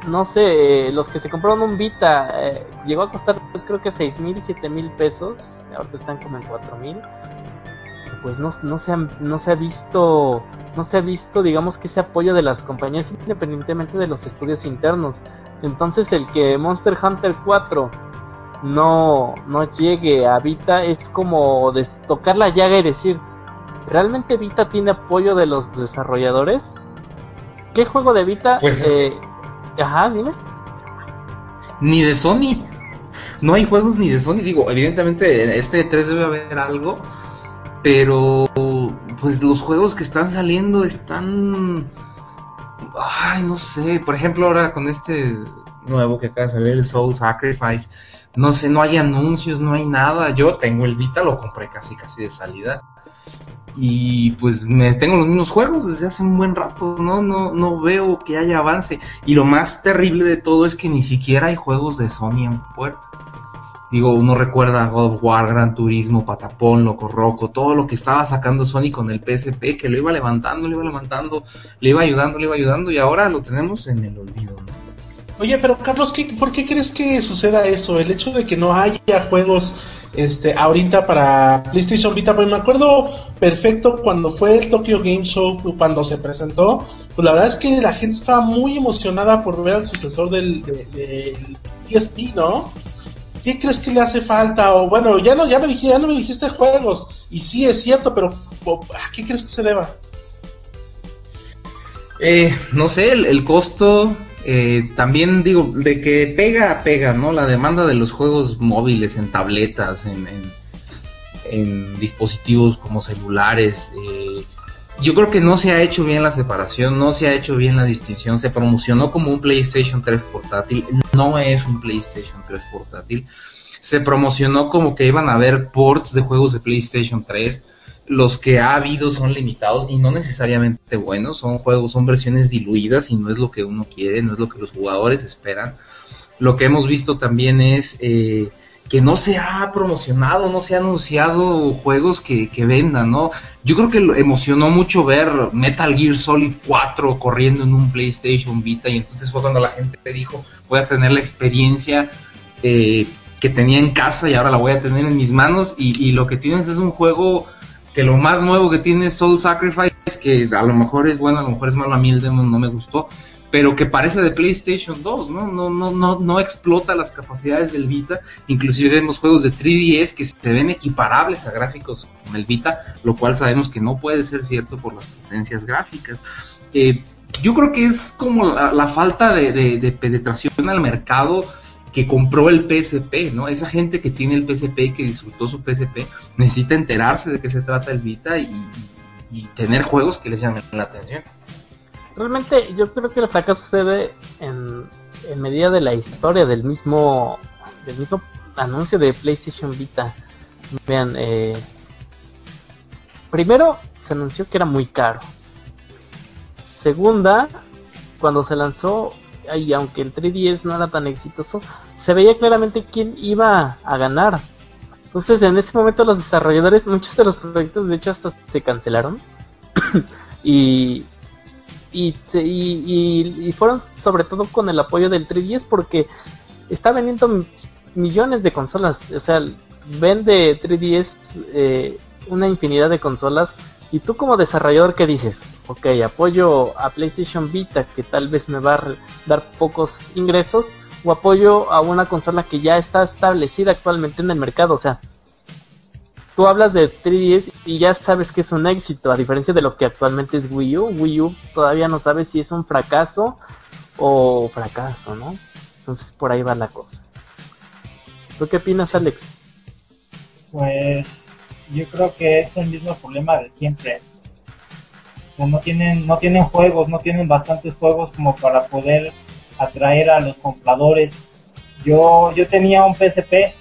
No sé, los que se compraron un Vita eh, llegó a costar creo que seis mil y siete mil pesos. Ahora están como en cuatro mil. Pues no, no, se no se ha visto no se ha visto, digamos, que ese apoyo de las compañías independientemente de los estudios internos. Entonces el que Monster Hunter 4 no, no llegue a Vita es como tocar la llaga y decir, ¿realmente Vita tiene apoyo de los desarrolladores? ¿Qué juego de Vita? Pues... Eh, ajá, dime. Ni de Sony. No hay juegos ni de Sony. Digo, evidentemente este 3 debe haber algo. Pero pues los juegos que están saliendo están... Ay, no sé. Por ejemplo, ahora con este nuevo que acaba de salir, el Soul Sacrifice. No sé, no hay anuncios, no hay nada. Yo tengo el Vita, lo compré casi casi de salida. Y pues me tengo los mismos juegos desde hace un buen rato, ¿no? No, no veo que haya avance. Y lo más terrible de todo es que ni siquiera hay juegos de Sony en puerta. Digo, uno recuerda God of War, Gran Turismo, Patapón, Loco Roco, todo lo que estaba sacando Sony con el PSP, que lo iba levantando, lo iba levantando, le iba ayudando, le iba ayudando, y ahora lo tenemos en el olvido. Oye, pero Carlos, ¿qué, ¿por qué crees que suceda eso? El hecho de que no haya juegos este ahorita para PlayStation Vita, pues me acuerdo perfecto cuando fue el Tokyo Game Show, cuando se presentó, pues la verdad es que la gente estaba muy emocionada por ver al sucesor del, del PSP, ¿no? ¿Qué crees que le hace falta? O bueno, ya no, ya me dijiste, ya no me dijiste juegos. Y sí es cierto, pero ¿a qué crees que se deba? Eh, no sé, el, costo, eh, también digo, de que pega, pega, ¿no? La demanda de los juegos móviles en tabletas, en, en, dispositivos como celulares. Eh, yo creo que no se ha hecho bien la separación, no se ha hecho bien la distinción. Se promocionó como un PlayStation 3 portátil, no es un PlayStation 3 portátil. Se promocionó como que iban a haber ports de juegos de PlayStation 3. Los que ha habido son limitados y no necesariamente buenos, son juegos, son versiones diluidas y no es lo que uno quiere, no es lo que los jugadores esperan. Lo que hemos visto también es eh, que no se ha promocionado, no se ha anunciado juegos que, vendan, ¿no? Yo creo que emocionó mucho ver Metal Gear Solid 4 corriendo en un PlayStation Vita y entonces fue cuando la gente dijo, voy a tener la experiencia eh, que tenía en casa y ahora la voy a tener en mis manos y, lo que tienes es un juego que lo más nuevo que tiene Soul Sacrifice, que a lo mejor es bueno, a lo mejor es malo, a mí el demo no me gustó, pero que parece de PlayStation 2, ¿no? No, no, no, no explota las capacidades del Vita. Inclusive vemos juegos de 3DS que se ven equiparables a gráficos con el Vita, lo cual sabemos que no puede ser cierto por las potencias gráficas. Eh, yo creo que es como la, falta de, penetración al mercado que compró el PSP, ¿no? Esa gente que tiene el PSP y que disfrutó su PSP necesita enterarse de qué se trata el Vita y, tener juegos que les llamen la atención realmente yo creo que el fracaso se ve en, medida de la historia del mismo del mismo anuncio de PlayStation Vita. Vean, eh, primero se anunció que era muy caro. Segunda, cuando se lanzó, y aunque el 3DS no era tan exitoso, se veía claramente quién iba a ganar. Entonces, en ese momento los desarrolladores, muchos de los proyectos de hecho hasta se cancelaron. y y, y, fueron sobre todo con el apoyo del 3DS porque está vendiendo millones de consolas. O sea, vende 3DS eh, una infinidad de consolas. Y tú como desarrollador, ¿qué dices? Ok, apoyo a PlayStation Vita que tal vez me va a dar pocos ingresos. O apoyo a una consola que ya está establecida actualmente en el mercado. O sea, tú hablas de 3DS y ya sabes que es un éxito, a diferencia de lo que actualmente es Wii U. Wii U todavía no sabe si es un fracaso o fracaso, ¿no? Entonces por ahí va la cosa. ¿Tú qué opinas, Alex? Pues yo creo que es el mismo problema de siempre. No tienen, no tienen juegos, no tienen bastantes juegos como para poder atraer a los compradores. Yo, yo tenía un PSP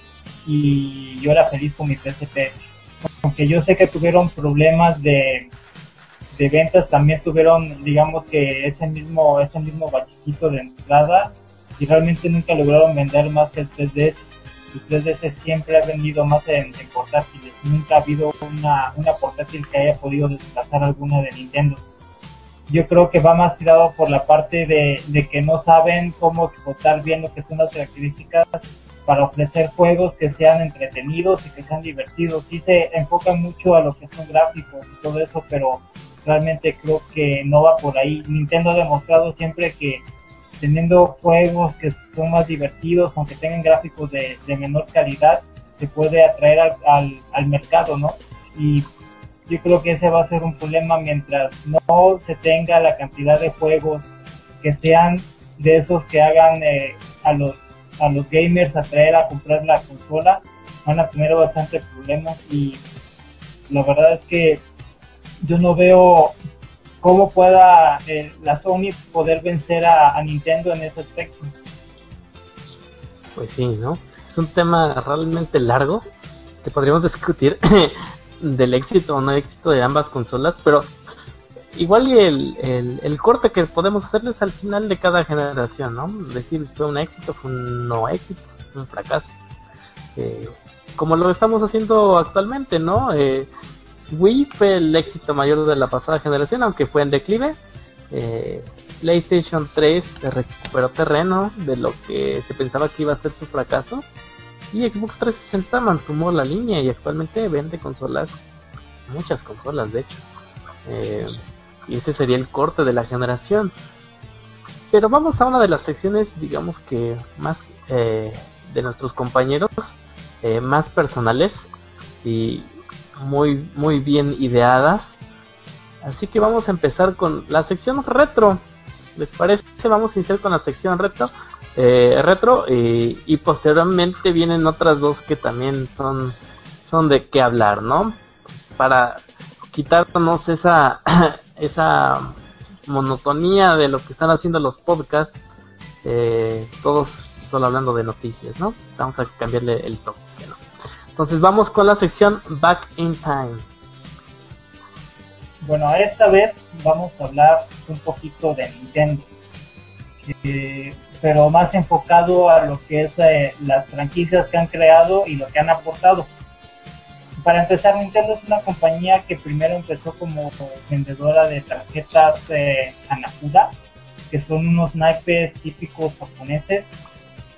y yo era feliz con mi PSP. Aunque yo sé que tuvieron problemas de, de ventas, también tuvieron, digamos que ese mismo, ese mismo bachito de entrada y realmente nunca lograron vender más que el 3DS. El 3DS siempre ha vendido más en, portátiles. Nunca ha habido una, una portátil que haya podido desplazar alguna de Nintendo yo creo que va más tirado por la parte de, de, que no saben cómo explotar bien lo que son las características para ofrecer juegos que sean entretenidos y que sean divertidos. Sí se enfocan mucho a lo que son gráficos y todo eso, pero realmente creo que no va por ahí. Nintendo ha demostrado siempre que teniendo juegos que son más divertidos, aunque tengan gráficos de, menor calidad, se puede atraer al, mercado, ¿no? Y yo creo que ese va a ser un problema mientras no se tenga la cantidad de juegos que sean de esos que hagan eh, a los a los gamers atraer a comprar la consola van a tener bastante problemas y la verdad es que yo no veo cómo pueda eh, la Sony poder vencer a, Nintendo en ese aspecto. Pues sí, ¿no? Es un tema realmente largo que podríamos discutir del éxito o no éxito de ambas consolas, pero igual y el, el, corte que podemos hacerles al final de cada generación, ¿no? Decir, fue un éxito, fue un no éxito, un fracaso. Eh, como lo estamos haciendo actualmente, ¿no? Eh, Wii fue el éxito mayor de la pasada generación, aunque fue en declive. Eh, PlayStation 3 se recuperó terreno de lo que se pensaba que iba a ser su fracaso. Y Xbox 360 mantuvo la línea y actualmente vende consolas, muchas consolas de hecho. Eh, y ese sería el corte de la generación. Pero vamos a una de las secciones, digamos que más eh, de nuestros compañeros, más personales. Y muy, muy bien ideadas. Así que vamos a empezar con la sección retro. ¿Les parece? Vamos a iniciar con la sección retro. Eh, retro y posteriormente vienen otras dos que también son, son de qué hablar, ¿no? Pues para quitarnos esa, esa monotonía de lo que están haciendo los podcasts, eh, todos solo hablando de noticias, ¿no? Vamos a cambiarle el toque. Entonces vamos con la sección Back in Time. Bueno, esta vez vamos a hablar un poquito de Nintendo, pero más enfocado a lo que es eh, las franquicias que han creado y lo que han aportado. Para empezar, Nintendo es una compañía que primero empezó como vendedora de tarjetas eh, Anakuda, que son unos naipes típicos japoneses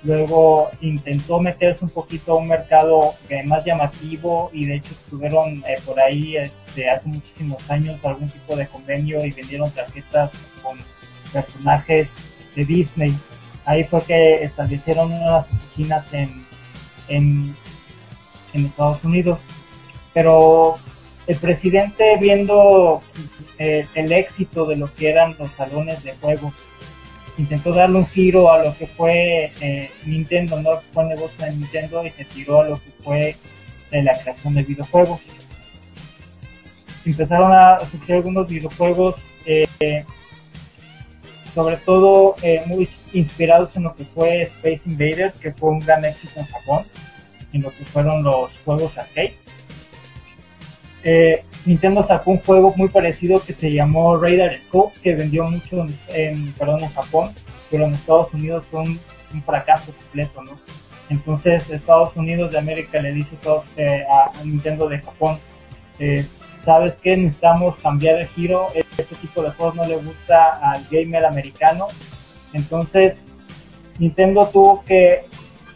Luego intentó meterse un poquito a un mercado más llamativo y de hecho estuvieron eh, por ahí este, hace muchísimos años algún tipo de convenio y vendieron tarjetas con personajes de Disney. Ahí fue que establecieron unas oficinas en, en, Estados Unidos. Pero el presidente viendo eh, el éxito de lo que eran los salones de juego intentó darle un giro a lo que fue eh, Nintendo, no fue negocio de Nintendo y se tiró a lo que fue eh, la creación de videojuegos. Empezaron a surgir algunos videojuegos, eh, sobre todo muy inspirados en lo que fue Space Invaders, que fue un gran éxito en Japón, en lo que fueron los juegos arcade. Nintendo sacó un juego muy parecido que se llamó Radar Scope, que vendió mucho en, perdón, en Japón, pero en Estados Unidos fue un, fracaso completo, ¿no? Entonces Estados Unidos de América le dice eh, a Nintendo de Japón, eh, ¿sabes qué? Necesitamos cambiar el giro, este tipo de juegos no le gusta al gamer americano, entonces Nintendo tuvo que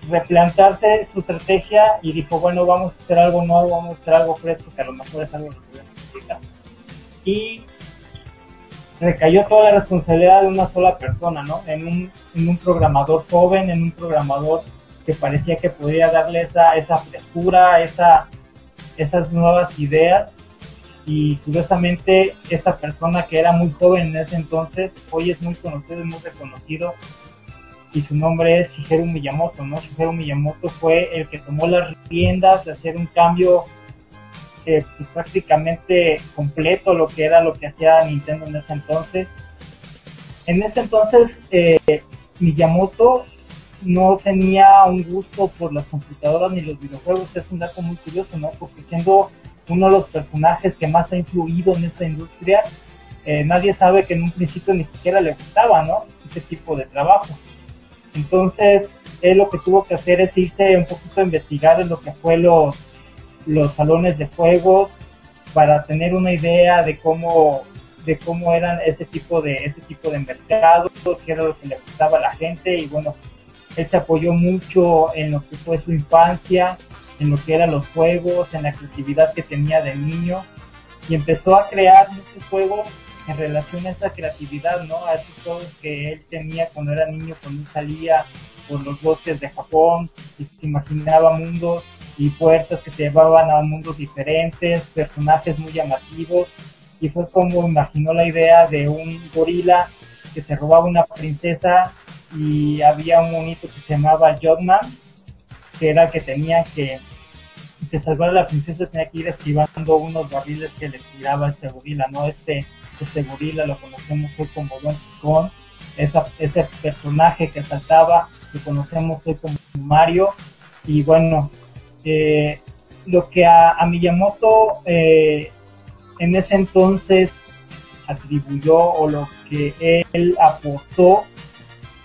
replantearse su estrategia y dijo, bueno, vamos a hacer algo nuevo, vamos a hacer algo fresco, que a lo mejor es algo que necesita. Y recayó toda la responsabilidad de una sola persona, ¿no? En un, en un programador joven, en un programador que parecía que podía darle esa, esa frescura, esa, esas nuevas ideas. Y curiosamente, esta persona que era muy joven en ese entonces, hoy es muy conocido y muy reconocido y su nombre es Shigeru Miyamoto, ¿no? Shigeru Miyamoto fue el que tomó las riendas de hacer un cambio eh, pues, prácticamente completo lo que era lo que hacía Nintendo en ese entonces. En ese entonces eh, Miyamoto no tenía un gusto por las computadoras ni los videojuegos, es un dato muy curioso, ¿no? Porque siendo uno de los personajes que más ha influido en esta industria, eh, nadie sabe que en un principio ni siquiera le gustaba, ¿no? Ese tipo de trabajo. Entonces, él lo que tuvo que hacer es irse un poquito a investigar en lo que fue los, los salones de juegos para tener una idea de cómo de cómo eran ese tipo de ese tipo de mercados, qué era lo que le gustaba a la gente. Y bueno, él se apoyó mucho en lo que fue su infancia, en lo que eran los juegos, en la creatividad que tenía de niño. Y empezó a crear muchos juegos en relación a esa creatividad, ¿no? A juegos que él tenía cuando era niño, cuando salía por los bosques de Japón y se imaginaba mundos y puertas que se llevaban a mundos diferentes, personajes muy llamativos y fue como imaginó la idea de un gorila que se robaba una princesa y había un monito que se llamaba Jotman que era que tenía que que salvar a la princesa tenía que ir esquivando unos barriles que le tiraba este gorila, ¿no? Este, este gorila lo conocemos hoy como Don Kong, ese personaje que saltaba, lo conocemos hoy como Mario, y bueno, eh, lo que a, Miyamoto eh, en ese entonces atribuyó o lo que él aportó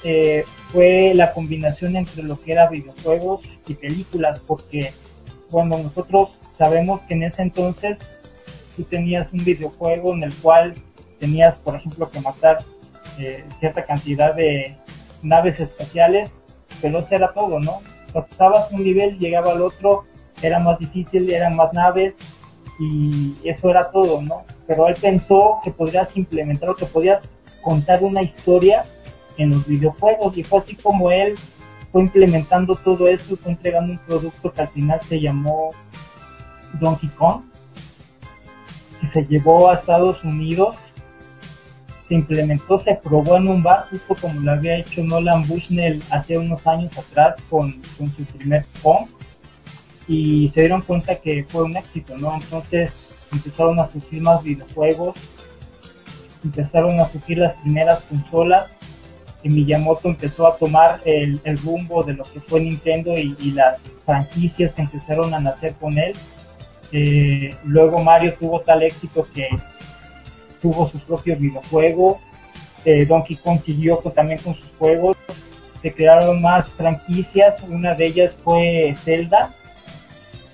eh, fue la combinación entre lo que era videojuegos y películas, porque cuando nosotros sabemos que en ese entonces tú tenías un videojuego en el cual tenías, por ejemplo, que matar eh, cierta cantidad de naves espaciales, pero eso era todo, ¿no? Pasabas un nivel, llegaba al otro, era más difícil, eran más naves y eso era todo, ¿no? Pero él pensó que podrías implementar o que podías contar una historia en los videojuegos y fue así como él fue implementando todo esto, fue entregando un producto que al final se llamó Donkey Kong, se llevó a Estados Unidos, se implementó, se probó en un bar, justo como lo había hecho Nolan Bushnell hace unos años atrás con, su primer Kong, y se dieron cuenta que fue un éxito, ¿no? Entonces empezaron a surgir más videojuegos, empezaron a surgir las primeras consolas, y Miyamoto empezó a tomar el, rumbo de lo que fue Nintendo y, las franquicias que empezaron a nacer con él. Luego Mario tuvo tal éxito que tuvo su propio videojuego. Eh, Donkey Kong siguió también con sus juegos. Se crearon más franquicias. Una de ellas fue Zelda,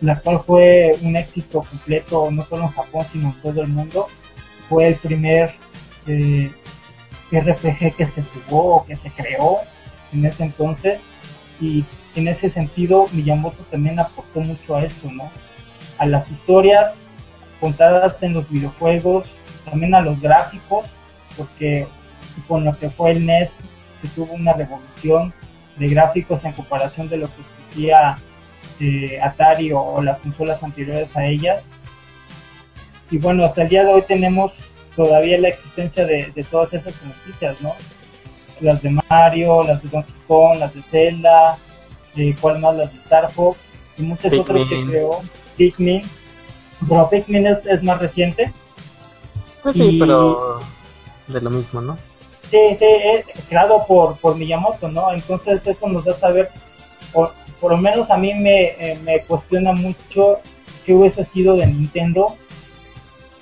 la cual fue un éxito completo no solo en Japón sino en todo el mundo. Fue el primer eh, RPG que se jugó que se creó en ese entonces y en ese sentido Miyamoto también aportó mucho a esto, ¿no? A las historias contadas en los videojuegos, también a los gráficos, porque con lo que fue el NES se tuvo una revolución de gráficos en comparación de lo que existía eh, Atari o, o, las consolas anteriores a ellas. Y bueno, hasta el día de hoy tenemos todavía la existencia de, todas esas noticias, ¿no? Las de Mario, las de Donkey Kong, las de Zelda, de cuál más, las de Star Fox, y muchas otras que creó Pikmin. Pero Pikmin es, más reciente. Pues sí, pero de lo mismo, ¿no? Sí, sí, es creado por, por Miyamoto, ¿no? Entonces eso nos da saber, por, por lo menos a mí me, eh, me cuestiona mucho qué hubiese sido de Nintendo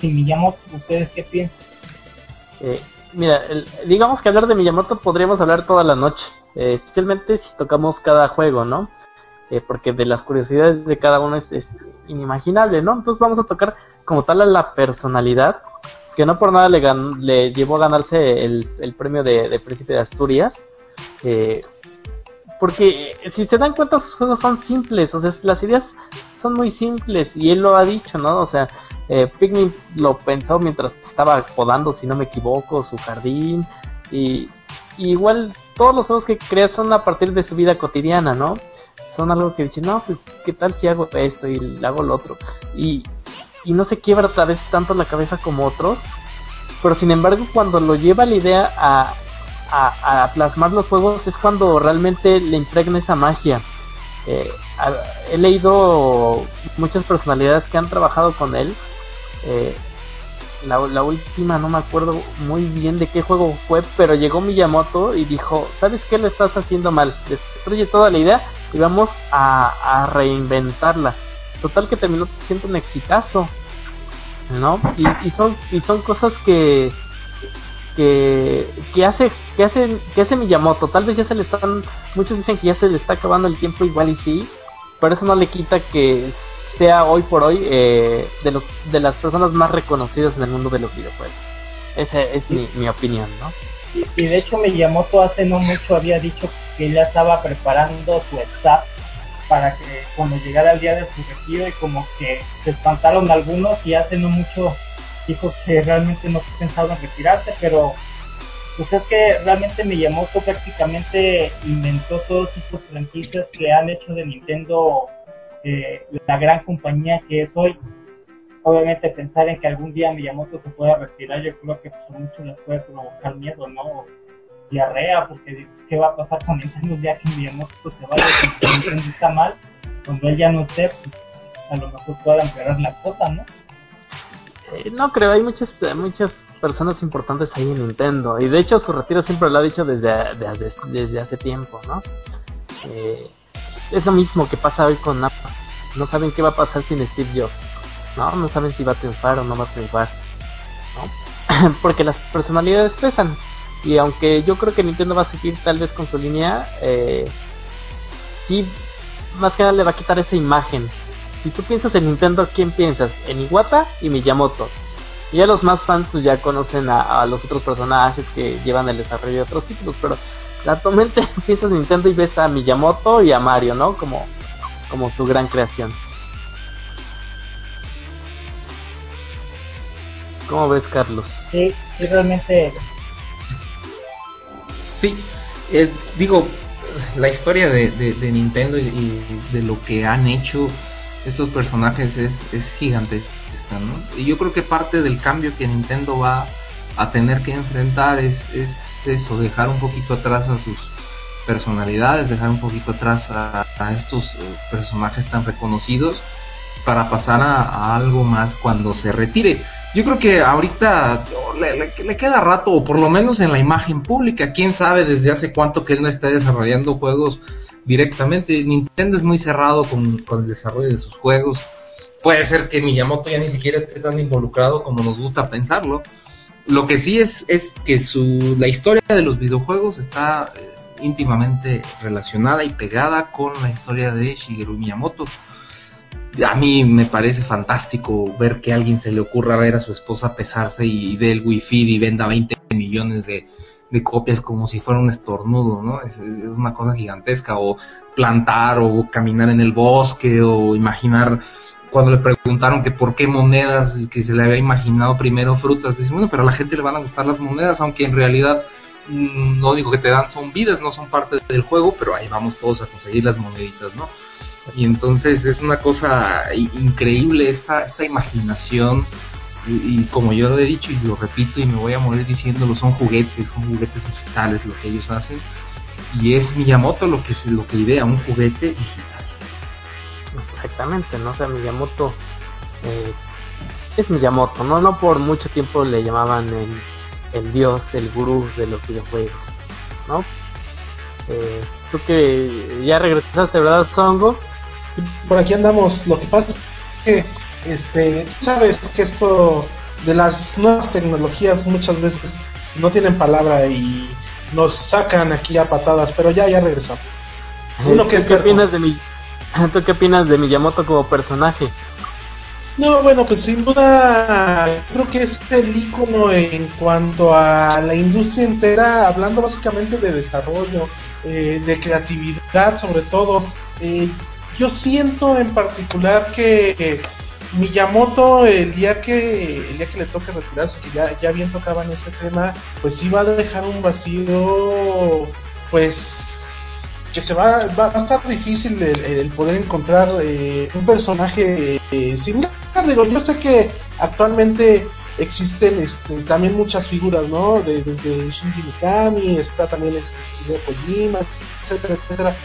si Miyamoto, ¿ustedes qué piensan? Eh, mira, digamos que hablar de Miyamoto podríamos hablar toda la noche, eh, especialmente si tocamos cada juego, ¿no? Eh, porque de las curiosidades de cada uno es, inimaginable, ¿no? Entonces vamos a tocar como tal a la personalidad, que no por nada le, le llevó a ganarse el, premio de, Príncipe de Asturias. porque si se dan cuenta, sus juegos son simples, o sea, las ideas son muy simples y él lo ha dicho, ¿no? O sea, eh, lo pensó mientras estaba podando, si no me equivoco, su jardín. Y, igual todos los juegos que crea son a partir de su vida cotidiana, ¿no? Son algo que dice, no, pues, ¿qué tal si hago esto y hago lo otro? Y, y no se quiebra a veces tanto la cabeza como otros. Pero sin embargo, cuando lo lleva la idea a, a, plasmar los juegos, es cuando realmente le impregna esa magia. Eh, he leído muchas personalidades que han trabajado con él eh, la, última no me acuerdo muy bien de qué juego fue, pero llegó Miyamoto y dijo, ¿sabes qué le estás haciendo mal? Destruye toda la idea y vamos a, reinventarla. Total que terminó siendo un exitazo, ¿no? Y, son y son cosas que que, que hace que hace que hace Miyamoto. Tal vez ya se le están muchos dicen que ya se le está acabando el tiempo igual y sí, pero eso no le quita que sea hoy por hoy eh, de, los, de las personas más reconocidas en el mundo de los videojuegos. Esa es mi, opinión, ¿no? Y, de hecho Miyamoto hace no mucho había dicho que ya estaba preparando su staff para que cuando llegara el día de su retiro y como que se espantaron algunos y hace no mucho dijo que realmente no pensaba en retirarse, pero pues es que realmente Miyamoto prácticamente inventó todos estos franquicias que han hecho de Nintendo eh, la gran compañía que es hoy. Obviamente pensar en que algún día Miyamoto se pueda retirar, yo creo que pues, mucho les puede provocar miedo, ¿no? Diarrea, porque ¿qué va a pasar con Nintendo ya que Miyamoto se vaya y Nintendo está mal? Cuando él ya no esté, pues, a lo mejor pueda empeorar la cosa, ¿no? Eh, no creo, hay muchas, muchas personas importantes ahí en Nintendo. Y de hecho su retiro siempre lo ha dicho desde, desde, hace tiempo, ¿no? Eh, es lo mismo que pasa hoy con Apple. No saben qué va a pasar sin Steve Jobs. No, no saben si va a triunfar o no va a triunfar. ¿no? Porque las personalidades pesan. Y aunque yo creo que Nintendo va a seguir tal vez con su línea, eh, sí, más que nada le va a quitar esa imagen si tú piensas en Nintendo, ¿quién piensas? En Iwata y Miyamoto. Y ya los más fans pues, ya conocen a, los otros personajes que llevan el desarrollo de otros títulos, pero actualmente piensas en Nintendo y ves a Miyamoto y a Mario, ¿no? Como, como su gran creación. ¿Cómo ves, Carlos? Sí, sí, realmente. Sí, eh, digo, la historia de, Nintendo y, de lo que han hecho estos personajes es, es gigantesca, ¿no? Y yo creo que parte del cambio que Nintendo va a tener que enfrentar es, es eso, dejar un poquito atrás a sus personalidades, dejar un poquito atrás a, estos eh, personajes tan reconocidos para pasar a, algo más cuando se retire. Yo creo que ahorita le, queda rato, o por lo menos en la imagen pública, quién sabe desde hace cuánto que él no está desarrollando juegos directamente. Nintendo es muy cerrado con, el desarrollo de sus juegos. Puede ser que Miyamoto ya ni siquiera esté tan involucrado como nos gusta pensarlo. Lo que sí es, es que su, la historia de los videojuegos está eh, íntimamente relacionada y pegada con la historia de Shigeru Miyamoto. A mí me parece fantástico ver que a alguien se le ocurra ver a su esposa pesarse y, dé el wifi y venda 20 millones de, copias como si fuera un estornudo, ¿no? Es, una cosa gigantesca, o plantar, o caminar en el bosque, o imaginar, cuando le preguntaron que por qué monedas, que se le había imaginado primero frutas, dice, bueno, pero a la gente le van a gustar las monedas, aunque en realidad mm, lo único que te dan son vidas, no son parte del juego, pero ahí vamos todos a conseguir las moneditas, ¿no? Y entonces es una cosa increíble esta, esta imaginación y, como yo lo he dicho y lo repito y me voy a morir diciéndolo, son juguetes, son juguetes digitales lo que ellos hacen. Y es Miyamoto lo que, lo que idea, un juguete digital. Exactamente, ¿no? O sea, Miyamoto eh, es Miyamoto, ¿no? No por mucho tiempo le llamaban el, el dios, el gurú de los videojuegos, ¿no? Eh, tú que ya regresaste, ¿verdad, Songo? Por aquí andamos, lo que pasa es que este, sabes que esto de las nuevas tecnologías muchas veces no tienen palabra y nos sacan aquí a patadas, pero ya, ya regresamos. Uno que ¿Qué opinas de mi, ¿Tú qué opinas de Miyamoto como personaje? No, bueno, pues sin duda creo que es el icono en cuanto a la industria entera, hablando básicamente de desarrollo, eh, de creatividad sobre todo. Eh, yo siento en particular que Miyamoto el día que el día que le toque retirarse, que ya, ya bien tocaban ese tema, pues iba a dejar un vacío, pues que se va, va, a estar difícil el, poder encontrar eh, un personaje eh, similar. Digo, yo sé que actualmente existen este, también muchas figuras, ¿no? De, Shinji Mikami, está también este, Hideo Kojima, etcétera, etcétera.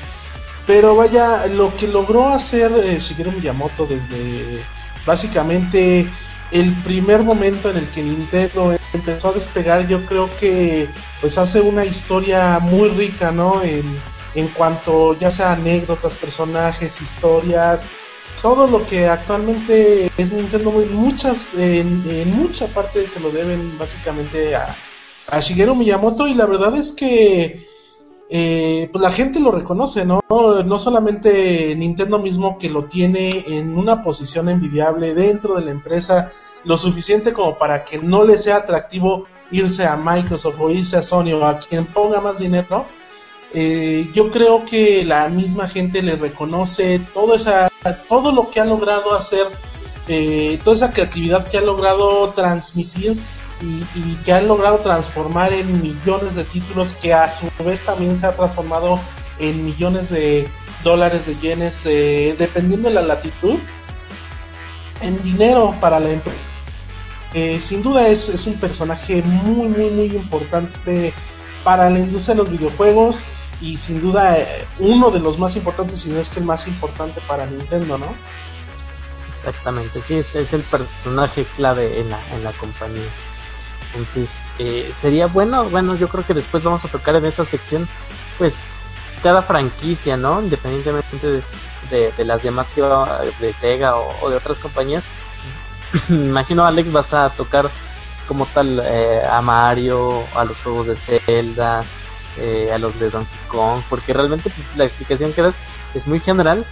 Pero vaya, lo que logró hacer eh, Shigeru Miyamoto desde básicamente el primer momento en el que Nintendo empezó a despegar, yo creo que pues hace una historia muy rica, ¿no? En, cuanto ya sea anécdotas, personajes, historias, todo lo que actualmente es Nintendo, muchas, en, en mucha parte se lo deben básicamente a, a Shigeru Miyamoto y la verdad es que eh, pues la gente lo reconoce, ¿no? No solamente Nintendo mismo que lo tiene en una posición envidiable dentro de la empresa, lo suficiente como para que no le sea atractivo irse a Microsoft o irse a Sony o a quien ponga más dinero, eh, yo creo que la misma gente le reconoce todo, esa, todo lo que ha logrado hacer, eh, toda esa creatividad que ha logrado transmitir y, que ha logrado transformar en millones de títulos que a su vez también se ha transformado en millones de dólares de yenes, dependiendo de la latitud, en dinero para la empresa. Eh, sin duda es, es un personaje muy, muy, muy importante para la industria de los videojuegos y sin duda eh, uno de los más importantes, si no es que el más importante para Nintendo, ¿no? Exactamente, sí, es, es el personaje clave en la, en la compañía. Entonces, eh, sería bueno, bueno, yo creo que después vamos a tocar en esta sección, pues, cada franquicia, ¿no? Independientemente de, de, las demás que de Sega o, de otras compañías. Imagino, Alex, vas a tocar como tal eh, a Mario, a los juegos de Zelda, eh, a los de Donkey Kong, porque realmente pues, la explicación que das es muy general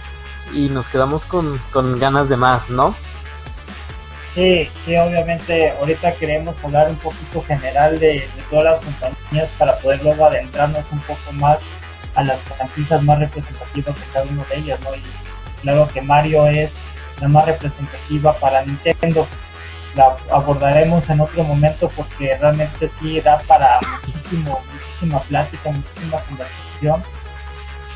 y nos quedamos con, con ganas de más, ¿no? Sí, sí, obviamente ahorita queremos hablar un poquito general de, todas las compañías para poder luego adentrarnos un poco más a las franquicias más representativas de cada uno de ellas, ¿no? Y claro que Mario es la más representativa para Nintendo, la abordaremos en otro momento porque realmente sí da para muchísimo, muchísima plática, muchísima conversación.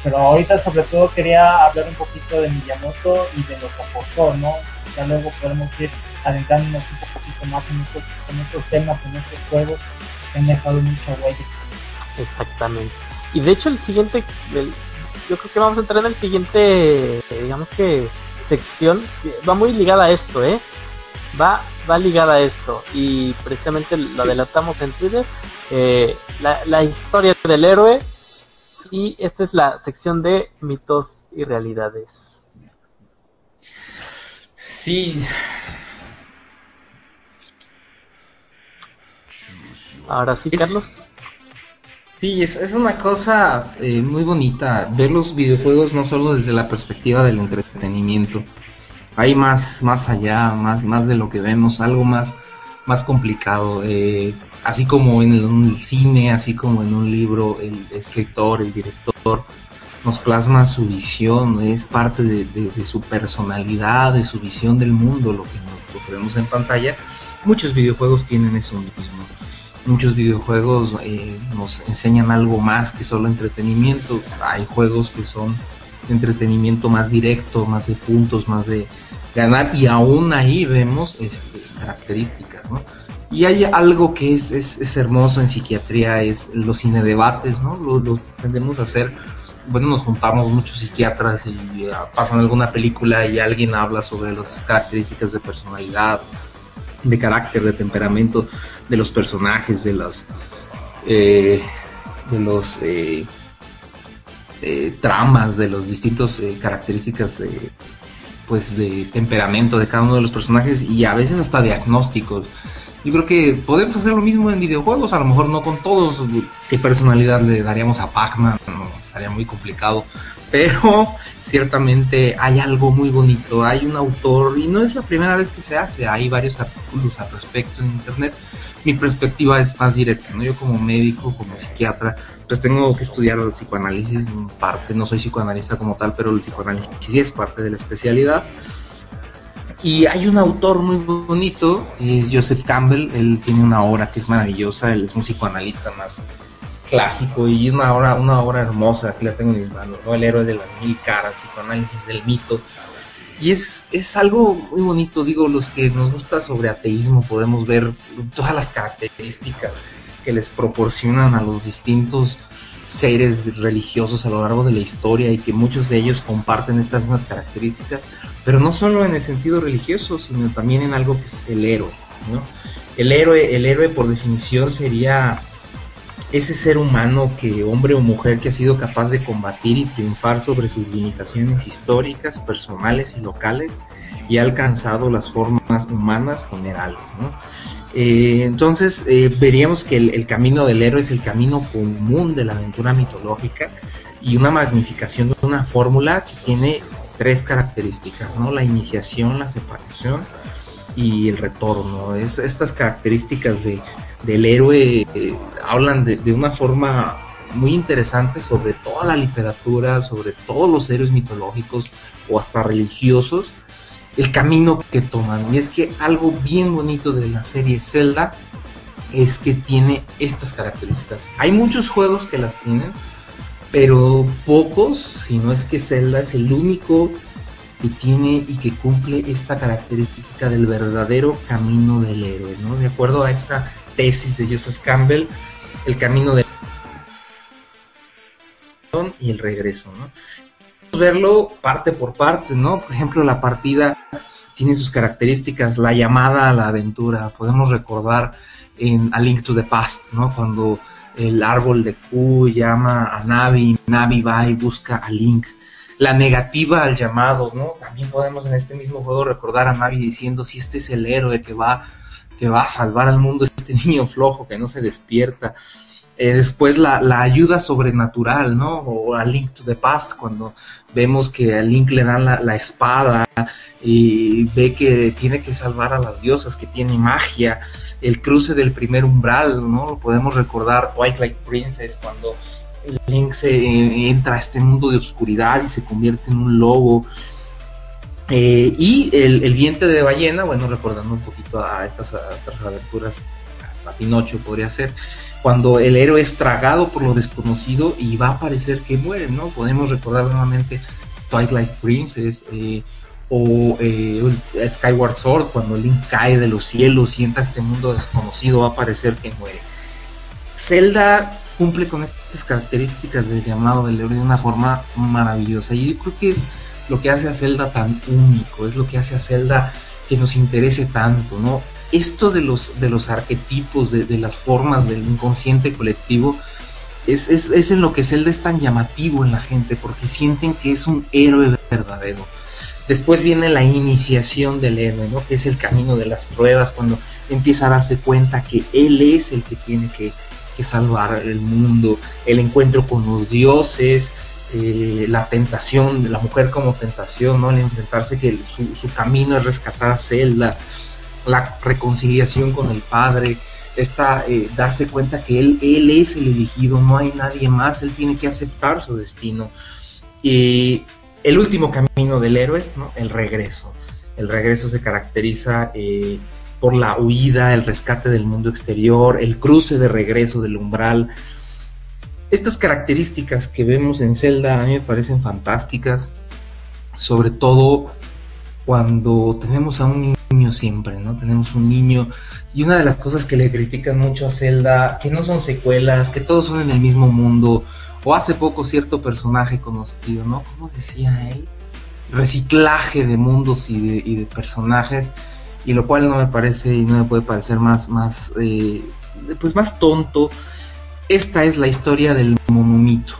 Pero ahorita sobre todo quería hablar un poquito de Miyamoto y de lo que aportó, ¿no? Ya luego podemos ir adentrándonos un poquito más en estos, en estos temas, en estos juegos que han dejado mucha huella. Exactamente. Y de hecho el siguiente, yo creo que vamos a entrar en el siguiente, digamos que sección, va muy ligada a esto, ¿eh? va, va ligada a esto y precisamente lo adelantamos en Twitter, eh, la, la historia del héroe y esta es la sección de mitos y realidades. Sí. Ahora sí, Carlos. Sí, es, es una cosa eh, muy bonita ver los videojuegos no solo desde la perspectiva del entretenimiento, hay más, más allá, más, más de lo que vemos, algo más, más complicado. Eh, así como en el, cine, así como en un libro, el escritor, el director nos plasma su visión, es parte de, su personalidad, de su visión del mundo, lo que, nos, vemos en pantalla. Muchos videojuegos tienen eso mismo. Muchos videojuegos eh, nos enseñan algo más que solo entretenimiento. Hay juegos que son entretenimiento más directo, más de puntos, más de ganar y aún ahí vemos este, características. Y hay algo que es, es, hermoso en psiquiatría, es los cinedebates, ¿no? Lo, tendemos a hacer, bueno, nos juntamos muchos psiquiatras y ah, pasan alguna película y alguien habla sobre las características de personalidad, de carácter, de temperamento de los personajes, de los... Eh, de los eh, eh, tramas, de los distintos eh, características pues de temperamento de cada uno de los personajes y a veces hasta diagnósticos. Yo creo que podemos hacer lo mismo en videojuegos, a lo mejor no con todos. ¿Qué personalidad le daríamos a Pac-Man? No, estaría muy complicado. Pero ciertamente hay algo muy bonito. Hay un autor, y no es la primera vez que se hace, hay varios artículos al respecto en internet. Mi perspectiva es más directa, ¿no? Yo como médico, como psiquiatra, pues tengo que estudiar el psicoanálisis, parte, no soy psicoanalista como tal, pero el psicoanálisis sí es parte de la especialidad. Y hay un autor muy bonito, es Joseph Campbell, él tiene una obra que es maravillosa, él es un psicoanalista más clásico y una obra, una obra hermosa que la tengo en mi mano, El héroe de las mil caras, psicoanálisis del mito. Y es, es algo muy bonito, digo, los que nos gusta sobre ateísmo podemos ver todas las características que les proporcionan a los distintos seres religiosos a lo largo de la historia y que muchos de ellos comparten estas mismas características, pero no solo en el sentido religioso, sino también en algo que es el héroe, ¿no? El héroe, el héroe por definición sería ese ser humano que hombre o mujer que ha sido capaz de combatir y triunfar sobre sus limitaciones históricas, personales y locales y ha alcanzado las formas humanas generales, ¿no? Eh, entonces eh, veríamos que el, camino del héroe es el camino común de la aventura mitológica y una magnificación de una fórmula que tiene tres características, ¿no? La iniciación, la separación y el retorno. Es, estas características de, del héroe eh, hablan de, una forma muy interesante sobre toda la literatura, sobre todos los héroes mitológicos o hasta religiosos, el camino que toman. Y es que algo bien bonito de la serie Zelda es que tiene estas características. Hay muchos juegos que las tienen, pero pocos, si no es que Zelda es el único que tiene y que cumple esta característica del verdadero camino del héroe, ¿no? De acuerdo a esta tesis de Joseph Campbell, el camino del y el regreso, ¿no? verlo parte por parte, ¿no? Por ejemplo, la partida tiene sus características, la llamada a la aventura, podemos recordar en A Link to the Past, ¿no? Cuando el árbol de Q llama a Navi, Navi va y busca a Link. La negativa al llamado, ¿no? También podemos en este mismo juego recordar a Navi diciendo si este es el héroe que va, que va a salvar al mundo, este niño flojo que no se despierta. Eh, después la, la, ayuda sobrenatural, ¿no? O a Link to the Past, cuando vemos que a Link le dan la, la, espada y ve que tiene que salvar a las diosas, que tiene magia, el cruce del primer umbral, ¿no? Podemos recordar Twilight Princess, cuando Link se eh, entra a este mundo de oscuridad y se convierte en un lobo. Eh, y el, el diente de ballena, bueno, recordando un poquito a estas aventuras, hasta Pinocho podría ser cuando el héroe es tragado por lo desconocido y va a parecer que muere, ¿no? Podemos recordar nuevamente Twilight Princess eh, o eh, Skyward Sword, cuando Link cae de los cielos y entra a este mundo desconocido, va a parecer que muere. Zelda cumple con estas características del llamado del héroe de una forma maravillosa y yo creo que es lo que hace a Zelda tan único, es lo que hace a Zelda que nos interese tanto, ¿no? Esto de los, de los arquetipos, de, las formas del inconsciente colectivo, es, es, en lo que Zelda es tan llamativo en la gente, porque sienten que es un héroe verdadero. Después viene la iniciación del héroe, ¿no? que es el camino de las pruebas, cuando empieza a darse cuenta que él es el que tiene que, salvar el mundo, el encuentro con los dioses, eh, la tentación, la mujer como tentación, ¿no? el enfrentarse que su, su camino es rescatar a Zelda, la reconciliación con el Padre, esta, eh, darse cuenta que él, él es el elegido, no hay nadie más, él tiene que aceptar su destino. Y el último camino del héroe, el regreso. El regreso se caracteriza eh, por la huida, el rescate del mundo exterior, el cruce de regreso del umbral. Estas características que vemos en Zelda a mí me parecen fantásticas, sobre todo cuando tenemos a un niño siempre, ¿no? Tenemos un niño y una de las cosas que le critican mucho a Zelda, que no son secuelas, que todos son en el mismo mundo, o hace poco cierto personaje conocido, ¿no? ¿Cómo decía él? Reciclaje de mundos y de, personajes, y lo cual no me parece y no me puede parecer más, más, eh, pues más tonto. Esta es la historia del monomito.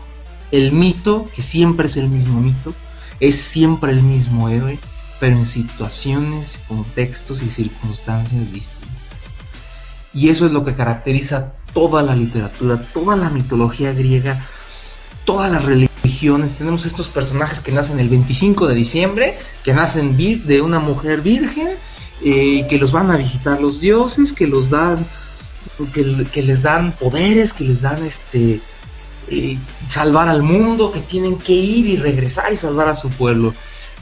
El mito, que siempre es el mismo mito, es siempre el mismo héroe, pero en situaciones, contextos y circunstancias distintas. Y eso es lo que caracteriza toda la literatura, toda la mitología griega, todas las religiones. Tenemos estos personajes que nacen el 25 de diciembre, que nacen de una mujer virgen, eh, que los van a visitar los dioses, que los dan, que, les dan poderes, que les dan este eh, salvar al mundo, que tienen que ir y regresar y salvar a su pueblo.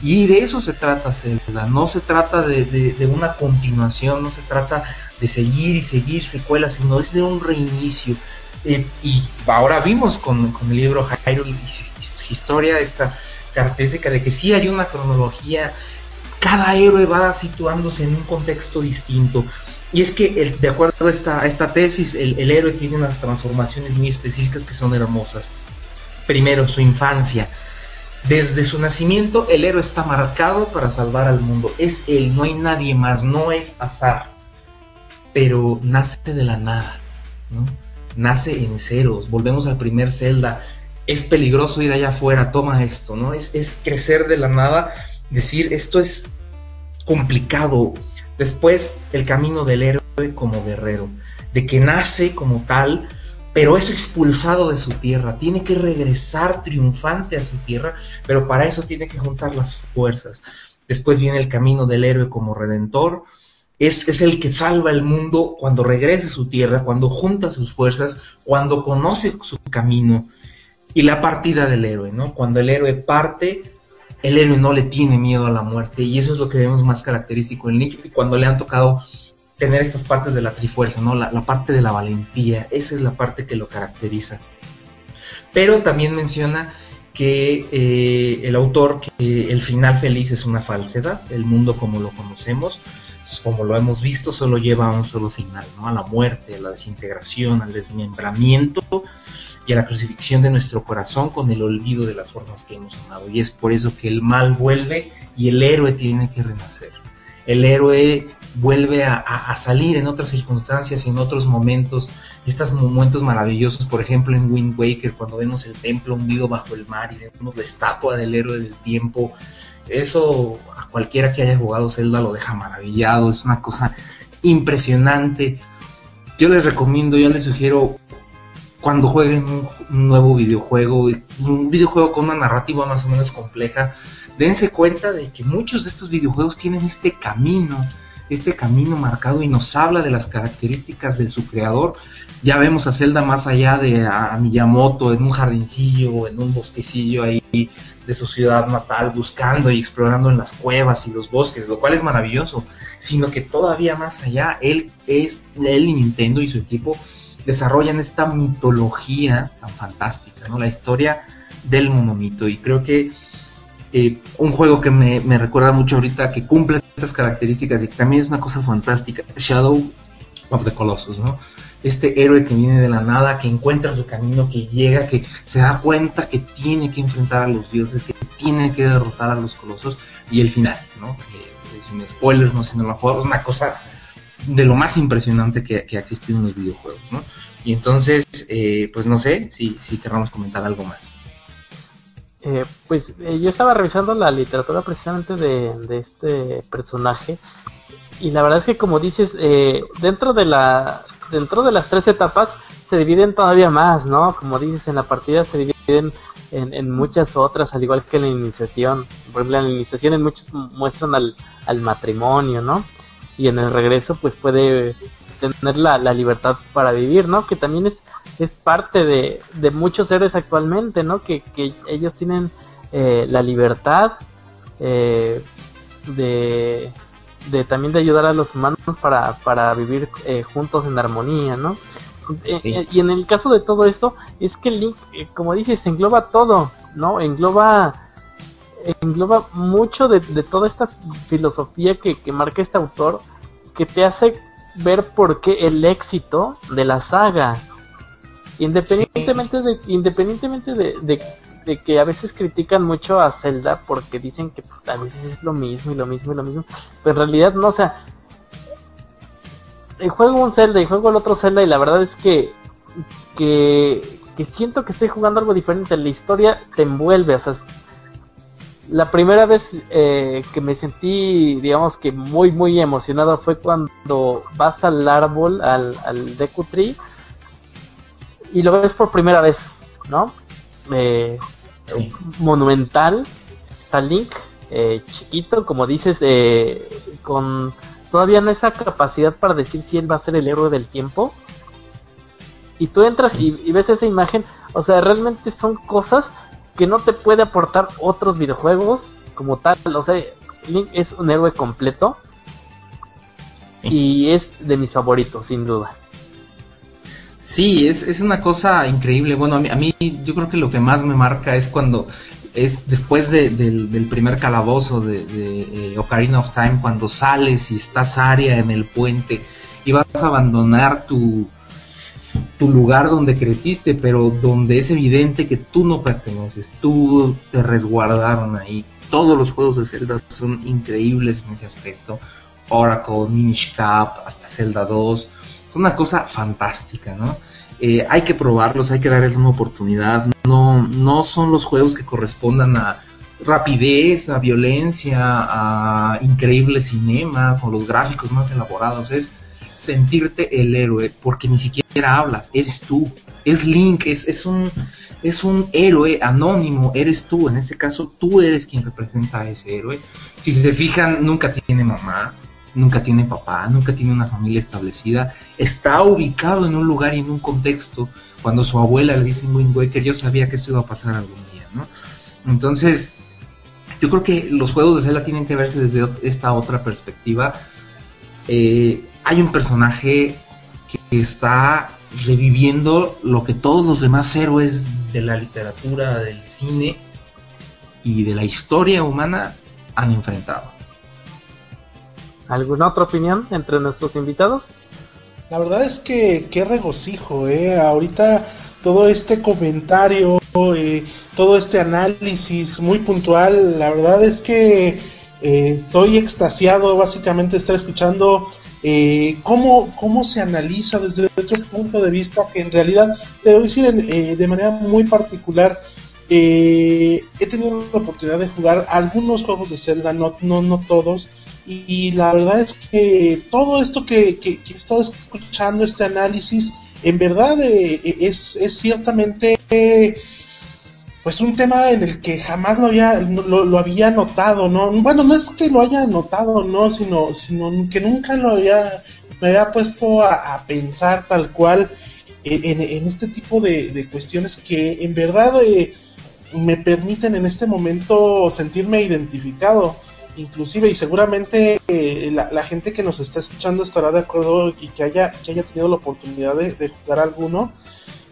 Y de eso se trata Zelda, no se trata de, una continuación, no se trata de seguir y seguir secuelas, sino es de un reinicio. Eh, y ahora vimos con, el libro Hyrule Historia esta característica de que sí hay una cronología, cada héroe va situándose en un contexto distinto. Y es que, de acuerdo a esta, esta tesis, el, el héroe tiene unas transformaciones muy específicas que son hermosas. Primero, su infancia desde su nacimiento el héroe está marcado para salvar al mundo. Es él, no hay nadie más, no es azar. Pero nace de la nada, ¿no? Nace en ceros. Volvemos al primer Zelda. Es peligroso ir allá afuera, toma esto, ¿no? Es, es crecer de la nada, decir esto es complicado. Después el camino del héroe como guerrero, de que nace como tal, pero es expulsado de su tierra, tiene que regresar triunfante a su tierra, pero para eso tiene que juntar las fuerzas. Después viene el camino del héroe como redentor, es, es, el que salva el mundo cuando regresa a su tierra, cuando junta sus fuerzas, cuando conoce su camino. Y la partida del héroe, ¿no? Cuando el héroe parte, el héroe no le tiene miedo a la muerte. Y eso es lo que vemos más característico en. Y cuando le han tocado tener estas partes de la trifuerza, ¿no? La, la parte de la valentía, esa es la parte que lo caracteriza. Pero también menciona que eh, el autor, que el final feliz es una falsedad, el mundo como lo conocemos, como lo hemos visto, solo lleva a un solo final, ¿no? A la muerte, a la desintegración, al desmembramiento y a la crucifixión de nuestro corazón con el olvido de las formas que hemos amado. Y es por eso que el mal vuelve y el héroe tiene que renacer. El héroe vuelve a, salir en otras circunstancias y en otros momentos. Estos momentos maravillosos, por ejemplo, en Wind Waker, cuando vemos el templo hundido bajo el mar y vemos la estatua del héroe del tiempo. Eso a cualquiera que haya jugado Zelda lo deja maravillado. Es una cosa impresionante. Yo les recomiendo, yo les sugiero cuando jueguen un, nuevo videojuego, un videojuego con una narrativa más o menos compleja, dense cuenta de que muchos de estos videojuegos tienen este camino este camino marcado y nos habla de las características de su creador. Ya vemos a Zelda más allá de a Miyamoto en un jardincillo, en un bosquecillo ahí de su ciudad natal, buscando y explorando en las cuevas y los bosques, lo cual es maravilloso, sino que todavía más allá, él es, él y Nintendo y su equipo desarrollan esta mitología tan fantástica, ¿no? La historia del monomito. Y creo que eh, un juego que me, recuerda mucho ahorita, que cumple esas características y que también es una cosa fantástica, Shadow of the Colossus, ¿no? Este héroe que viene de la nada, que encuentra su camino, que llega, que se da cuenta que tiene que enfrentar a los dioses, que tiene que derrotar a los colosos, y el final, ¿no? Eh, es un spoilers, no si no lo juego, es una cosa de lo más impresionante que, que, ha existido en los videojuegos, ¿no? Y entonces, eh, pues no sé si, si querramos comentar algo más. Eh, pues eh, yo estaba revisando la literatura precisamente de, este personaje y la verdad es que como dices eh, dentro de la dentro de las tres etapas se dividen todavía más no como dices en la partida se dividen en, muchas otras al igual que en la iniciación. Por ejemplo en la iniciación en muchos muestran al, al matrimonio no y en el regreso pues puede tener la, la libertad para vivir no que también es es parte de, de muchos héroes actualmente, ¿no? Que, que ellos tienen eh, la libertad eh, de, de, también de ayudar a los humanos para, para vivir eh, juntos en armonía, ¿no? y en el caso de todo esto, es que Link, como dices, engloba todo, ¿no? Engloba engloba mucho de, de toda esta filosofía que, que marca este autor, que te hace ver por qué el éxito de la saga Independientemente de, independientemente de, que a veces critican mucho a Zelda porque dicen que pues, a veces es lo mismo y lo mismo y lo mismo, pero en realidad no, o sea, juego un Zelda y juego el otro Zelda y la verdad es que, que, que siento que estoy jugando algo diferente, la historia te envuelve, o sea, la primera vez eh, que me sentí, digamos que muy, muy emocionado fue cuando vas al árbol, al, al Deku Tree, y lo ves por primera vez, ¿no? Eh, monumental, está Link, eh, chiquito, como dices, eh, con todavía no esa capacidad para decir si él va a ser el héroe del tiempo. Y tú entras y, ves esa imagen, o sea, realmente son cosas que no te puede aportar otros videojuegos como tal. O sea, Link es un héroe completo y es de mis favoritos, sin duda. Sí, es, es una cosa increíble. Bueno, a mí, a yo creo que lo que más me marca es cuando es después del, primer calabozo de, de eh, Ocarina of Time, cuando sales y estás área en el puente y vas a abandonar tu, tu lugar donde creciste, pero donde es evidente que tú no perteneces, tú te resguardaron ahí. Todos los juegos de Zelda son increíbles en ese aspecto. Oracle, Minish Cap, hasta Zelda 2 es una cosa fantástica, ¿no? Eh, hay que probarlos, hay que darles una oportunidad. No, no son los juegos que correspondan a rapidez, a violencia, a increíbles cinemas o los gráficos más elaborados. Es sentirte el héroe porque ni siquiera hablas, eres tú. Es Link, es, es, un, es un héroe anónimo, eres tú. En este caso, tú eres quien representa a ese héroe. Si se fijan, nunca tiene mamá nunca tiene papá, nunca tiene una familia establecida, está ubicado en un lugar y en un contexto. Cuando su abuela le dice Wind Waker, yo sabía que esto iba a pasar algún día, ¿no? Entonces, yo creo que los juegos de Zelda tienen que verse desde esta otra perspectiva. Eh, hay un personaje que está reviviendo lo que todos los demás héroes de la literatura, del cine y de la historia humana han enfrentado. ¿Alguna otra opinión entre nuestros invitados? La verdad es que qué regocijo, ¿eh? Ahorita todo este comentario, eh, todo este análisis muy puntual, la verdad es que eh, estoy extasiado básicamente estar escuchando eh, cómo, cómo se analiza desde otro punto de vista que en realidad, te voy a decir eh, de manera muy particular, eh, he tenido la oportunidad de jugar algunos juegos de Zelda, no, no, no todos, y, la verdad es que todo esto que, que, he estado escuchando, este análisis, en verdad eh, es, es ciertamente pues un tema en el que jamás lo había lo, había notado no bueno no es que lo haya notado no sino sino que nunca lo había me había puesto a, pensar tal cual en, en este tipo de, cuestiones que en verdad eh, me permiten en este momento sentirme identificado inclusive y seguramente eh, la, gente que nos está escuchando estará de acuerdo y que haya que haya tenido la oportunidad de, jugar alguno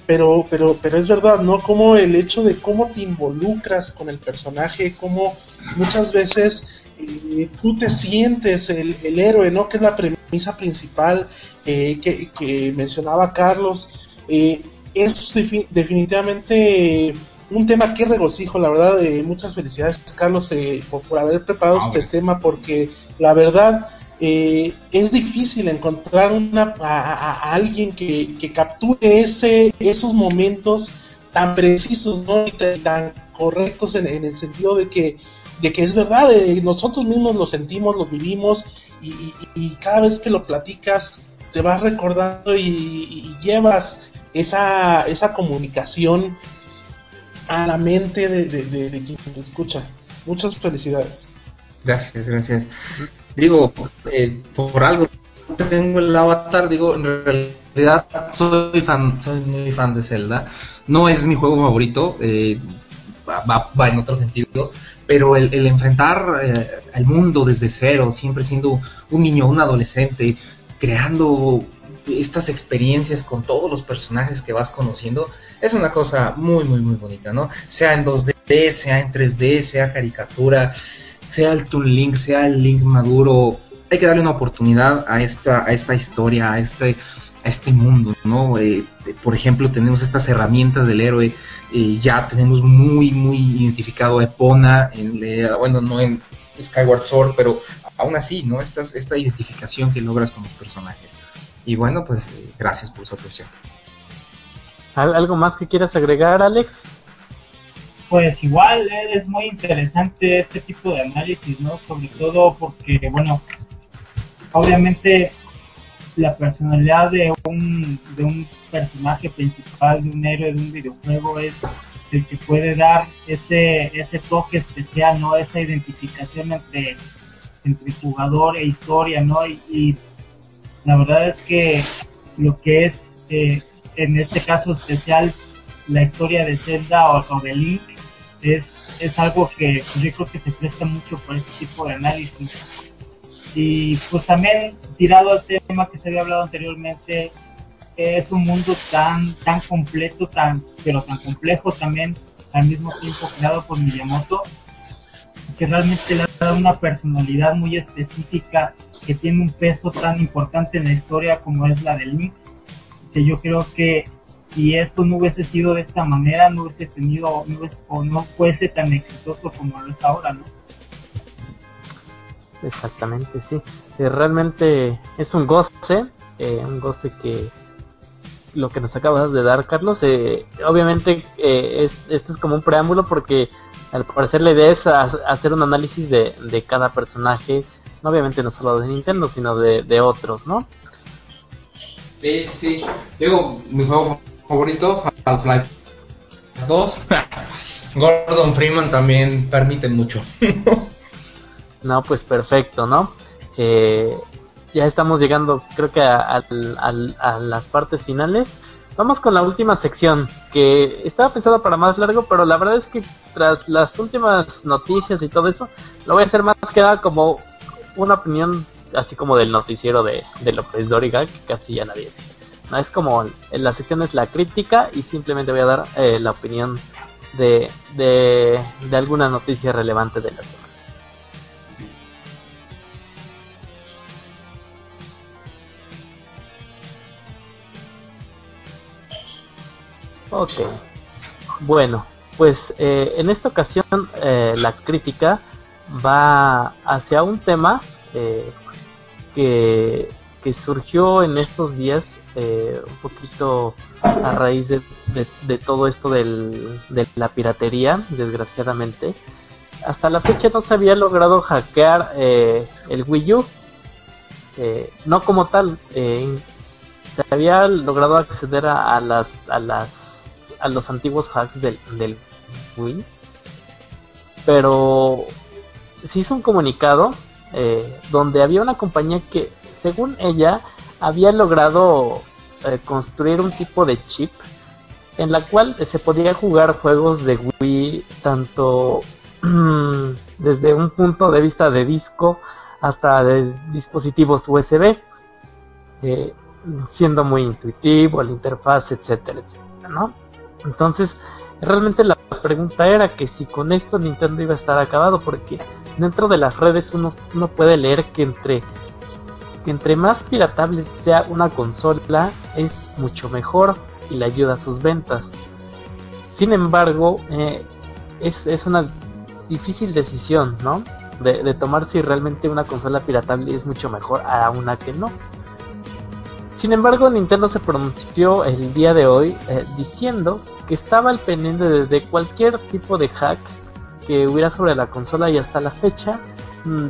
pero, pero, pero es verdad, ¿no? Como el hecho de cómo te involucras con el personaje, cómo muchas veces eh, tú te sientes el, héroe, ¿no? Que es la premisa principal eh, que, que, mencionaba Carlos. Eh, es definitivamente un tema que regocijo, la verdad, muchas felicidades Carlos por, por, haber preparado ah, este tema, porque la verdad eh, es difícil encontrar una, a, alguien que, capture ese, esos momentos tan precisos y tan, correctos en, el sentido de que, de que es verdad, eh, nosotros mismos lo sentimos, lo vivimos y, cada vez que lo platicas te vas recordando y, llevas esa, esa comunicación a la mente de, de quien te escucha. Muchas felicidades. Gracias, gracias digo, eh, por algo tengo el avatar, digo, en realidad soy fan, soy muy fan de Zelda. No es mi juego favorito, eh, va, en otro sentido, pero el, enfrentar eh, al mundo desde cero, siempre siendo un niño, un adolescente, creando estas experiencias con todos los personajes que vas conociendo, es una cosa muy, muy, muy bonita, ¿no? Sea en 2D, sea en 3D, sea caricatura, sea el Toon Link, sea el Link maduro, hay que darle una oportunidad a esta, a esta historia, a este, a este mundo, ¿no? Eh, por ejemplo, tenemos estas herramientas del héroe, eh, ya tenemos muy, muy identificado a Epona, en, bueno, no en Skyward Sword, pero aún así, ¿no? Esta, esta identificación que logras como personaje. Y bueno, pues eh, gracias por su atención. ¿Algo más que quieras agregar, Alex? pues igual es muy interesante este tipo de análisis, ¿no? Sobre todo porque, bueno, obviamente la personalidad de un, de un personaje principal, de un héroe de un videojuego es el que puede dar ese, ese toque especial, ¿no? Esa identificación entre, entre jugador e historia, ¿no? Y, la verdad es que lo que es, eh, en este caso especial, la historia de Zelda o, de Link, es, es algo que yo creo que se presta mucho por este tipo de análisis. Y pues también tirado al tema que se había hablado anteriormente, es un mundo tan, tan completo, tan, pero tan complejo también, al mismo tiempo creado por Miyamoto, que realmente le da una personalidad muy específica que tiene un peso tan importante en la historia como es la de Link, que yo creo que si esto no hubiese sido de esta manera, no hubiese tenido, no o no fuese tan exitoso como lo es ahora, ¿no? Exactamente, sí. Eh, realmente es un goce, eh, un goce que lo que nos acabas de dar, Carlos. Eh, obviamente, es, esto es como un preámbulo porque al parecer la idea es hacer un análisis de, de cada personaje, obviamente no solo de Nintendo, sino de, de otros, ¿no? Sí, sí. Digo, mi juego favorito, Half-Life 2. Gordon Freeman también permite mucho. no, pues perfecto, ¿no? Eh, ya estamos llegando creo que a, las partes finales. Vamos con la última sección, que estaba pensada para más largo, pero la verdad es que tras las últimas noticias y todo eso, lo voy a hacer más que nada como una opinión así como del noticiero de, de López Doriga, que casi ya nadie. No es como en la sección es la crítica y simplemente voy a dar eh, la opinión de, de, de alguna noticia relevante de la semana. Ok. Bueno, pues eh, en esta ocasión eh, la crítica va hacia un tema eh, que, surgió en estos días un poquito a raíz de, todo esto del, de la piratería, desgraciadamente. Hasta la fecha no se había logrado hackear el Wii U, no como tal, se había logrado acceder a, a las, a las a los antiguos hacks del, del Wii. Pero se hizo un comunicado eh, donde había una compañía que, según ella, había logrado eh, construir un tipo de chip en la cual se podía jugar juegos de Wii tanto desde un punto de vista de disco hasta de dispositivos USB, eh, siendo muy intuitivo, la interfaz, etcétera, etcétera, ¿no? Entonces, realmente la pregunta era que si con esto Nintendo iba a estar acabado, porque dentro de las redes uno, puede leer que entre, entre más piratable sea una consola, es mucho mejor y le ayuda a sus ventas. Sin embargo, eh, es, es, una difícil decisión, ¿no? De, de tomar si realmente una consola piratable es mucho mejor a una que no. Sin embargo, Nintendo se pronunció el día de hoy eh, diciendo que estaba al pendiente de, cualquier tipo de hack que hubiera sobre la consola y hasta la fecha mm,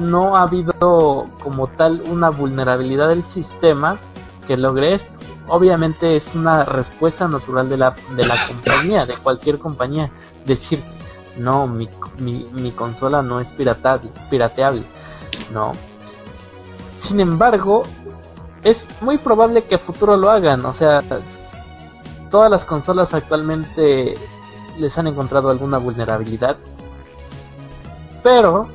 no ha habido como tal una vulnerabilidad del sistema que logre esto. Obviamente es una respuesta natural de la, de la compañía, de cualquier compañía, decir, no, mi, mi, mi consola no es piratable, pirateable, no. Sin embargo, es muy probable que a futuro lo hagan. O sea, todas las consolas actualmente les han encontrado alguna vulnerabilidad. Pero,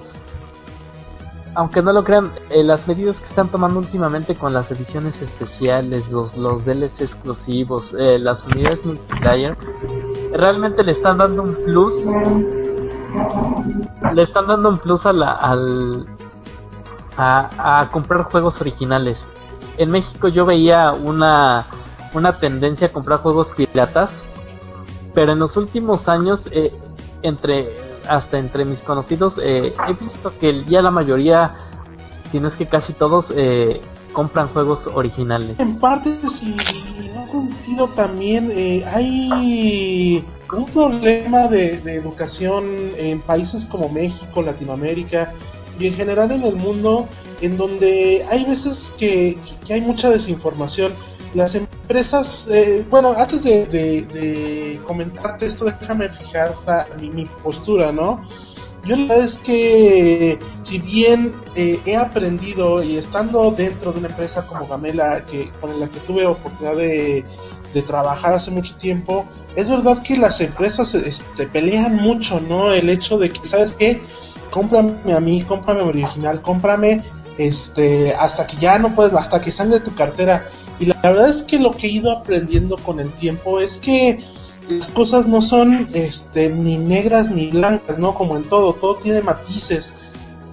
aunque no lo crean, eh, las medidas que están tomando últimamente con las ediciones especiales, los, los DLC exclusivos, eh, las unidades multiplayer, realmente le están dando un plus. Le están dando un plus a la, al, a, a comprar juegos originales en México yo veía una, una tendencia a comprar juegos piratas, pero en los últimos años, eh, entre hasta entre mis conocidos, eh, he visto que ya la mayoría, si no es que casi todos, eh, compran juegos originales. En parte, si no coincido también, hay un problema de, de educación en países como México, Latinoamérica, y en general en el mundo en donde hay veces que, hay mucha desinformación. Las empresas, eh, bueno, antes de, comentarte esto, déjame fijar mi, postura, ¿no? Yo la verdad es que, si bien eh, he aprendido y estando dentro de una empresa como Gamela, que, con la que tuve oportunidad de, de trabajar hace mucho tiempo, es verdad que las empresas este, pelean mucho, ¿no? El hecho de que, ¿sabes qué? cómprame a mí, cómprame original, cómprame este hasta que ya no puedes, hasta que sangre tu cartera. Y la verdad es que lo que he ido aprendiendo con el tiempo es que las cosas no son este ni negras ni blancas, ¿no? Como en todo, todo tiene matices.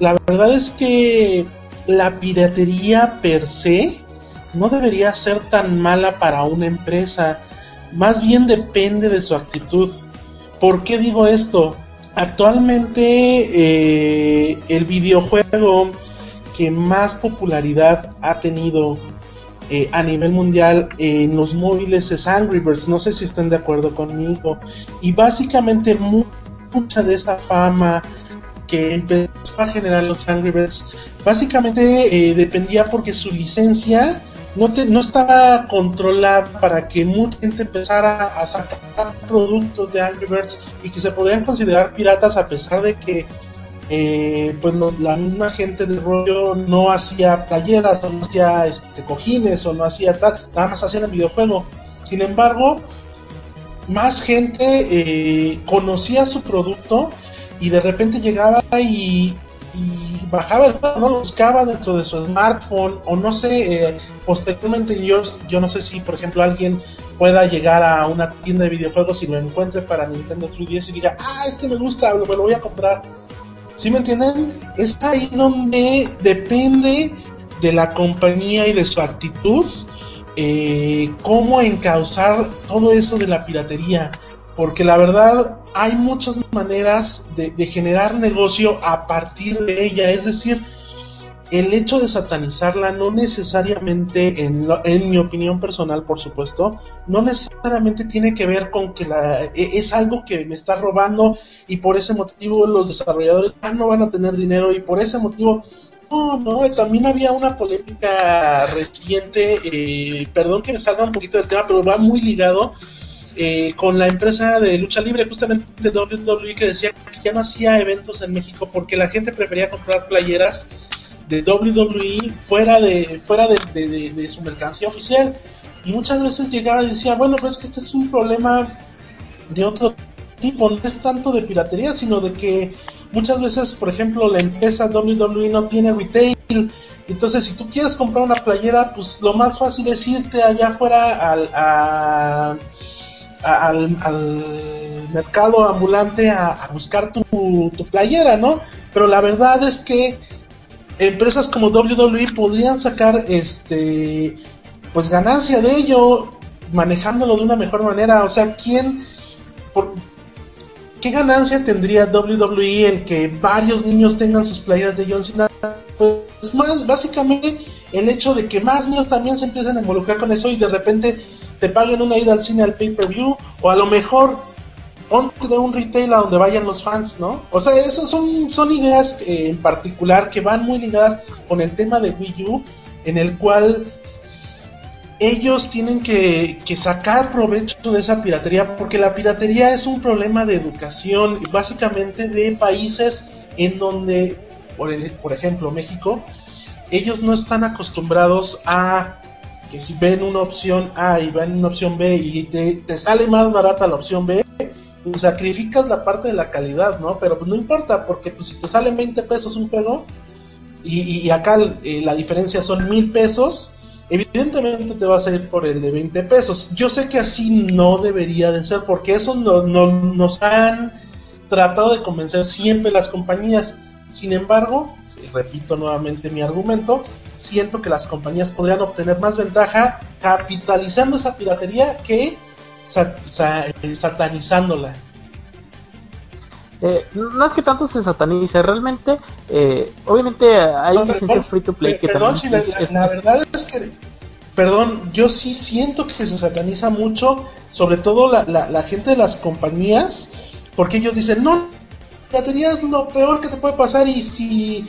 La verdad es que la piratería per se no debería ser tan mala para una empresa. Más bien depende de su actitud. ¿Por qué digo esto? Actualmente eh, el videojuego que más popularidad ha tenido eh, a nivel mundial en los móviles es Angry Birds. No sé si están de acuerdo conmigo. Y básicamente mucha de esa fama que empezó a generar los Angry Birds básicamente eh, dependía porque su licencia no, no estaba controlada para que mucha gente empezara a sacar productos de Angry Birds y que se podrían considerar piratas a pesar de que eh, pues la misma gente de rollo no hacía playeras, o no hacía este, cojines, o no hacía tal, nada más hacían el videojuego. Sin embargo, más gente eh, conocía su producto y de repente llegaba y, bajaba el juego, ¿no? lo buscaba dentro de su smartphone o no sé, eh, posteriormente yo, yo no sé si por ejemplo alguien pueda llegar a una tienda de videojuegos y lo encuentre para Nintendo 3DS y diga, ah, este me gusta, me lo voy a comprar. ¿Sí me entienden? Es ahí donde depende de la compañía y de su actitud eh, cómo encauzar todo eso de la piratería. Porque la verdad hay muchas maneras de, generar negocio a partir de ella. Es decir, el hecho de satanizarla no necesariamente, en, en, mi opinión personal, por supuesto, no necesariamente tiene que ver con que la, e, es algo que me está robando y por ese motivo los desarrolladores ah, no van a tener dinero y por ese motivo no, no, también había una polémica reciente, eh, perdón que me salga un poquito del tema, pero va muy ligado eh, con la empresa de lucha libre, justamente de WWE, que decía que ya no hacía eventos en México porque la gente prefería comprar playeras de WWE fuera de fuera de, su mercancía oficial. Y muchas veces llegaba y decía, bueno, pues es que este es un problema de otro tipo, no es tanto de piratería, sino de que muchas veces, por ejemplo, la empresa WWE no tiene retail. Entonces, si tú quieres comprar una playera, pues lo más fácil es irte allá afuera al, al, mercado ambulante a, buscar tu, tu, playera, ¿no? Pero la verdad es que empresas como WWE podrían sacar este pues ganancia de ello manejándolo de una mejor manera o sea quién ¿qué ganancia tendría WWE en que varios niños tengan sus playeras de John Cena? Pues más, básicamente el hecho de que más niños también se empiecen a involucrar con eso y de repente te paguen una ida al cine al pay-per-view o a lo mejor ponte de un retail a donde vayan los fans, ¿no? O sea, esas son, son ideas eh, en particular que van muy ligadas con el tema de Wii U, en el cual ellos tienen que, sacar provecho de esa piratería, porque la piratería es un problema de educación, básicamente de países en donde, por, por ejemplo, México, ellos no están acostumbrados a que si ven una opción A y ven una opción B y te, sale más barata la opción B, pues sacrificas la parte de la calidad, ¿no? Pero pues no importa, porque pues si te sale 20 pesos un juego y, acá eh, la diferencia son mil pesos, evidentemente te vas a ir por el de 20 pesos. Yo sé que así no debería de ser, porque eso no, nos han tratado de convencer siempre las compañías. Sin embargo, repito nuevamente mi argumento, siento que las compañías podrían obtener más ventaja capitalizando esa piratería que satanizándola. Eh, no es que tanto se satanice, realmente, eh, obviamente hay licencias free to play que perdón, la, verdad es que, perdón, yo sí siento que se sataniza mucho, sobre todo la, la, gente de las compañías, porque ellos dicen, no, la batería es lo peor que te puede pasar y si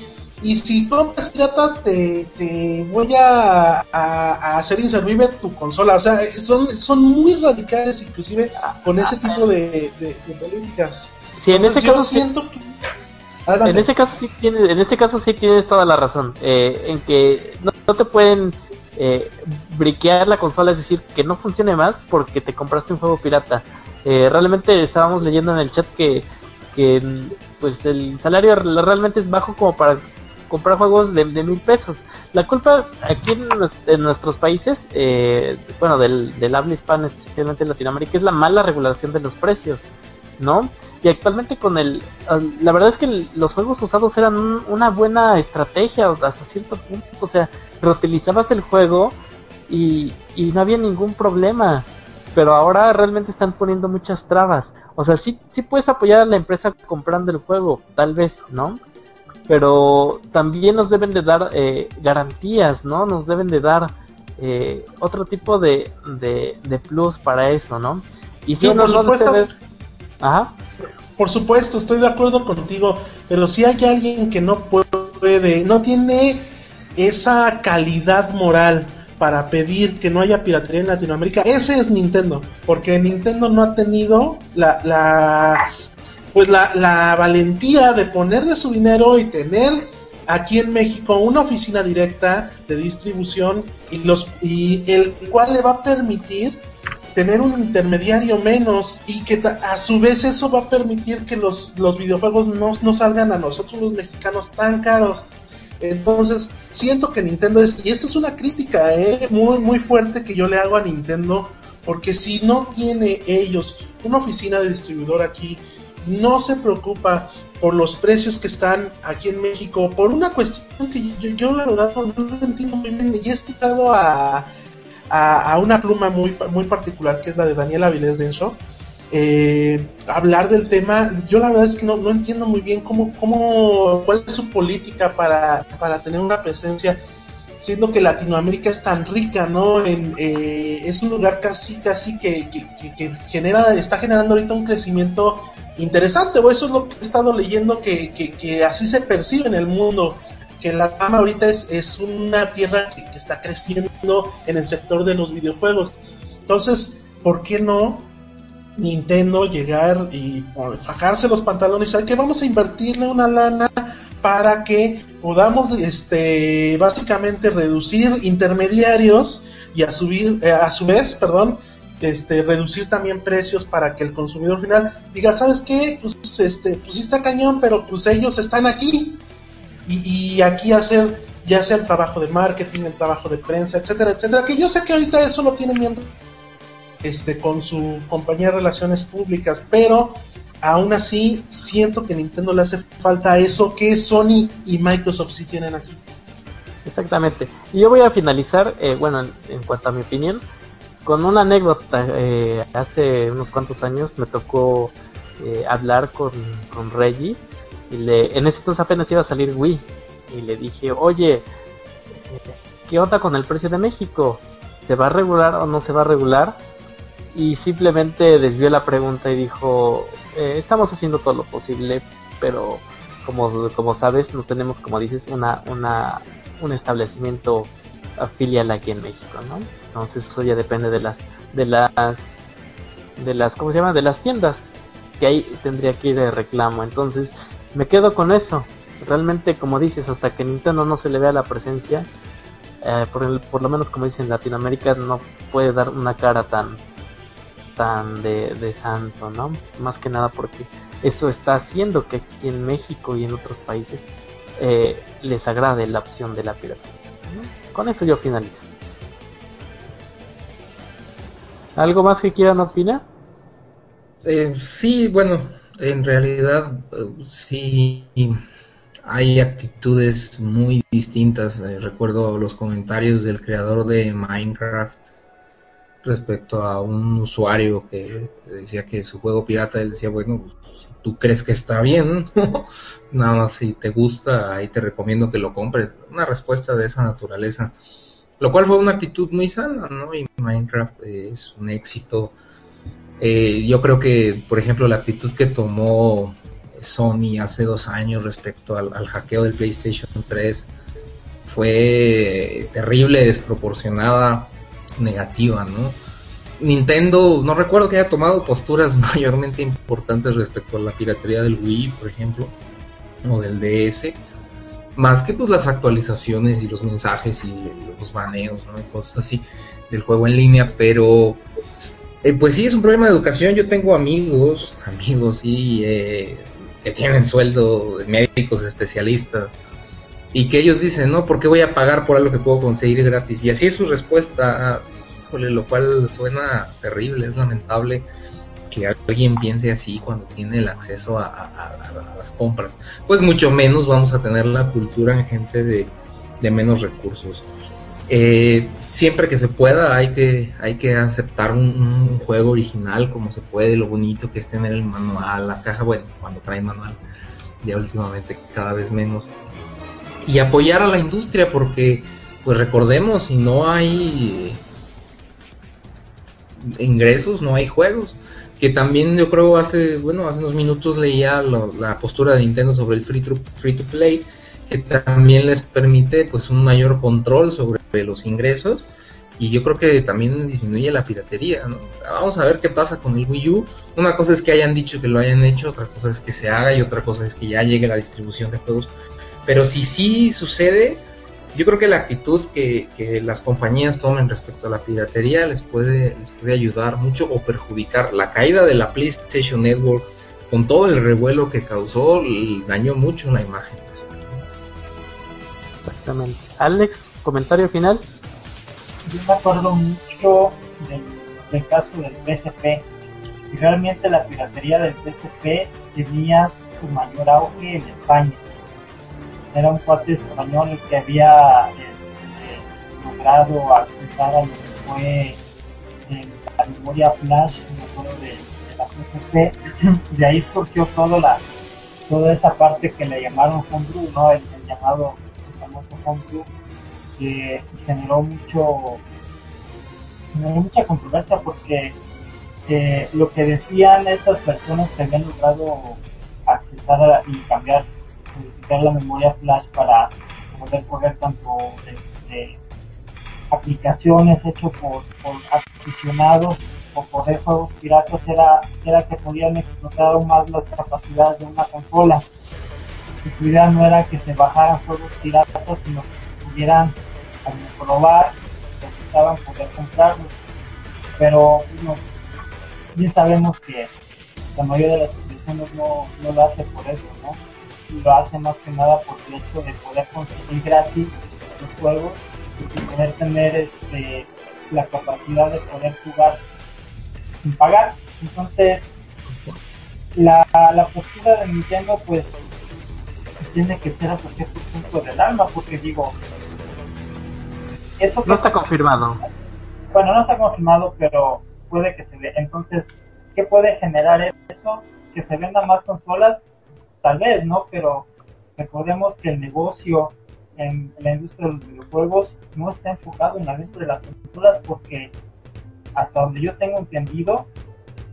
y si compras pirata te, te voy a, a, hacer inservible tu consola. O sea, son, son muy radicales inclusive con ese tipo de, de políticas en ese caso siento que... En ese caso sí tienes, en ese caso sí tienes toda la razón, eh, en que no, te pueden eh, briquear la consola, es decir, que no funcione más porque te compraste un juego pirata. Eh, realmente estábamos leyendo en el chat que, que pues el salario realmente es bajo como para comprar juegos de, mil pesos. La culpa aquí en, nuestros países, eh, bueno, del, del habla hispana, especialmente en Latinoamérica, es la mala regulación de los precios, ¿no? Y actualmente con el... La verdad es que los juegos usados eran una buena estrategia hasta cierto punto. O sea, reutilizabas el juego y, y no había ningún problema. Pero ahora realmente están poniendo muchas trabas. O sea, sí, sí puedes apoyar a la empresa comprando el juego, tal vez, ¿no? Pero también nos deben de dar eh, garantías, ¿no? Nos deben de dar eh, otro tipo de, de, plus para eso, ¿no? Y si no, no, no Ajá. Por supuesto, estoy de acuerdo contigo, pero si hay alguien que no puede, no tiene esa calidad moral para pedir que no haya piratería en Latinoamérica, ese es Nintendo, porque Nintendo no ha tenido la, la pues la, la valentía de poner de su dinero y tener aquí en México una oficina directa de distribución y los y el cual le va a permitir tener un intermediario menos y que a su vez eso va a permitir que los, los videojuegos no, no salgan a nosotros los mexicanos tan caros. Entonces, siento que Nintendo es, y esta es una crítica ¿eh? muy, muy fuerte que yo le hago a Nintendo, porque si no tiene ellos una oficina de distribuidor aquí, no se preocupa por los precios que están aquí en México, por una cuestión que yo, yo la verdad no, entiendo muy bien, y he escuchado a, a, una pluma muy, muy particular, que es la de Daniela Avilés Denso, eh, hablar del tema, yo la verdad es que no, no entiendo muy bien cómo, cómo, cuál es su política para, para tener una presencia, siendo que Latinoamérica es tan rica, ¿no? En, eh, es un lugar casi, casi que, que, genera, está generando ahorita un crecimiento interesante, o eso es lo que he estado leyendo, que, que, así se percibe en el mundo, que la Fama ahorita es, es una tierra que, que está creciendo en el sector de los videojuegos. Entonces, ¿por qué no Nintendo llegar y fajarse los pantalones, ¿sabe que vamos a invertirle una lana para que podamos este básicamente reducir intermediarios y a subir eh, a su vez, perdón, este reducir también precios para que el consumidor final diga, ¿sabes qué? Pues este pues está cañón, pero pues ellos están aquí. Y, y aquí hacer ya sea el trabajo de marketing, el trabajo de prensa, etcétera, etcétera, que yo sé que ahorita eso lo tienen viendo este, con su compañía de relaciones públicas, pero aún así siento que Nintendo le hace falta eso que Sony y Microsoft sí tienen aquí. Exactamente. Y yo voy a finalizar, eh, bueno, en, cuanto a mi opinión, con una anécdota. Eh, hace unos cuantos años me tocó eh, hablar con, Reggie y le, en ese entonces apenas iba a salir Wii y le dije, oye, ¿qué onda con el precio de México? ¿Se va a regular o no se va a regular? y simplemente desvió la pregunta y dijo, eh, estamos haciendo todo lo posible, pero como, como sabes, no tenemos, como dices, una, una, un establecimiento filial aquí en México, ¿no? Entonces eso ya depende de las, de las, de las, ¿cómo se llama? De las tiendas, que ahí tendría que ir de reclamo. Entonces me quedo con eso. Realmente, como dices, hasta que Nintendo no se le vea la presencia, eh, por, el, por lo menos como dicen, Latinoamérica no puede dar una cara tan, tan de, santo, ¿no? Más que nada porque eso está haciendo que aquí en México y en otros países eh, les agrade la opción de la piratería. Con eso yo finalizo. ¿Algo más que quieran opinar? Eh, sí, bueno, en realidad eh, sí hay actitudes muy distintas. recuerdo los comentarios del creador de Minecraft respecto a un usuario que decía que su juego pirata, él decía, bueno, tú crees que está bien, nada más si te gusta, ahí te recomiendo que lo compres. Una respuesta de esa naturaleza. Lo cual fue una actitud muy sana, ¿no? Y Minecraft es un éxito. Eh, yo creo que, por ejemplo, la actitud que tomó Sony hace dos años respecto al hackeo del PlayStation 3 fue terrible, desproporcionada negativa, ¿no? Nintendo, no recuerdo que haya tomado posturas mayormente importantes respecto a la piratería del Wii, por ejemplo, o del DS, más que pues las actualizaciones y los mensajes y los baneos, ¿no? cosas así del juego en línea, pero eh, pues sí es un problema de educación. Yo tengo amigos, amigos, y eh, que tienen sueldo de médicos especialistas y que ellos dicen, no, ¿por qué voy a pagar por algo que puedo conseguir gratis? Y así es su respuesta, lo cual suena terrible, es lamentable que alguien piense así cuando tiene el acceso a, las compras. Pues mucho menos vamos a tener la cultura en gente de, menos recursos. Eh, siempre que se pueda hay que, hay que aceptar un, juego original como se puede, lo bonito que es tener el manual, la caja, bueno, cuando traen manual, ya últimamente cada vez menos y apoyar a la industria porque pues recordemos si no hay ingresos no hay juegos que también yo creo hace bueno hace unos minutos leía la postura de Nintendo sobre el free to, free to play que también les permite pues un mayor control sobre los ingresos y yo creo que también disminuye la piratería. Vamos a ver qué pasa con el Wii U. Una cosa es que hayan dicho que lo hayan hecho, otra cosa es que se haga y otra cosa es que ya llegue la distribución de juegos. Pero si sí sucede, yo creo que la actitud que, que, las compañías tomen respecto a la piratería les puede, les puede ayudar mucho o perjudicar. La caída de la PlayStation Network con todo el revuelo que causó dañó mucho la imagen. Exactamente. Alex, comentario final yo me acuerdo mucho del, caso del PSP. Y realmente la piratería del PSP tenía su mayor auge en España. Era un cuate español que había este, logrado acceder a lo que fue la memoria flash, de, de la PSP. De ahí surgió toda la, toda esa parte que le llamaron homebrew, ¿no? el, el llamado el famoso homebrew que generó mucho mucha controversia porque eh, lo que decían estas personas que habían logrado accesar y cambiar la memoria flash para poder correr tanto de, aplicaciones hechas por, por aficionados o por juegos piratas era, era que podían explotar aún más las capacidades de una consola. su idea no era que se bajaran juegos piratas, sino que pudieran probar, necesitaban poder comprarlos. Pero no, bien sabemos que la mayoría de las instituciones no, no lo hace por eso, ¿no? Lo hace más que nada por el hecho de poder conseguir gratis los juegos y poder tener este, la capacidad de poder jugar sin pagar. Entonces, la, la postura de Nintendo, pues, tiene que ser hasta cierto punto del alma, porque digo, no está confirmado. Bueno, no está confirmado, pero puede que se vea. Entonces, ¿qué puede generar eso? Que se venda más consolas, tal vez, ¿no? Pero recordemos que el negocio en la industria de los videojuegos no está enfocado en la venta de las consolas porque hasta donde yo tengo entendido,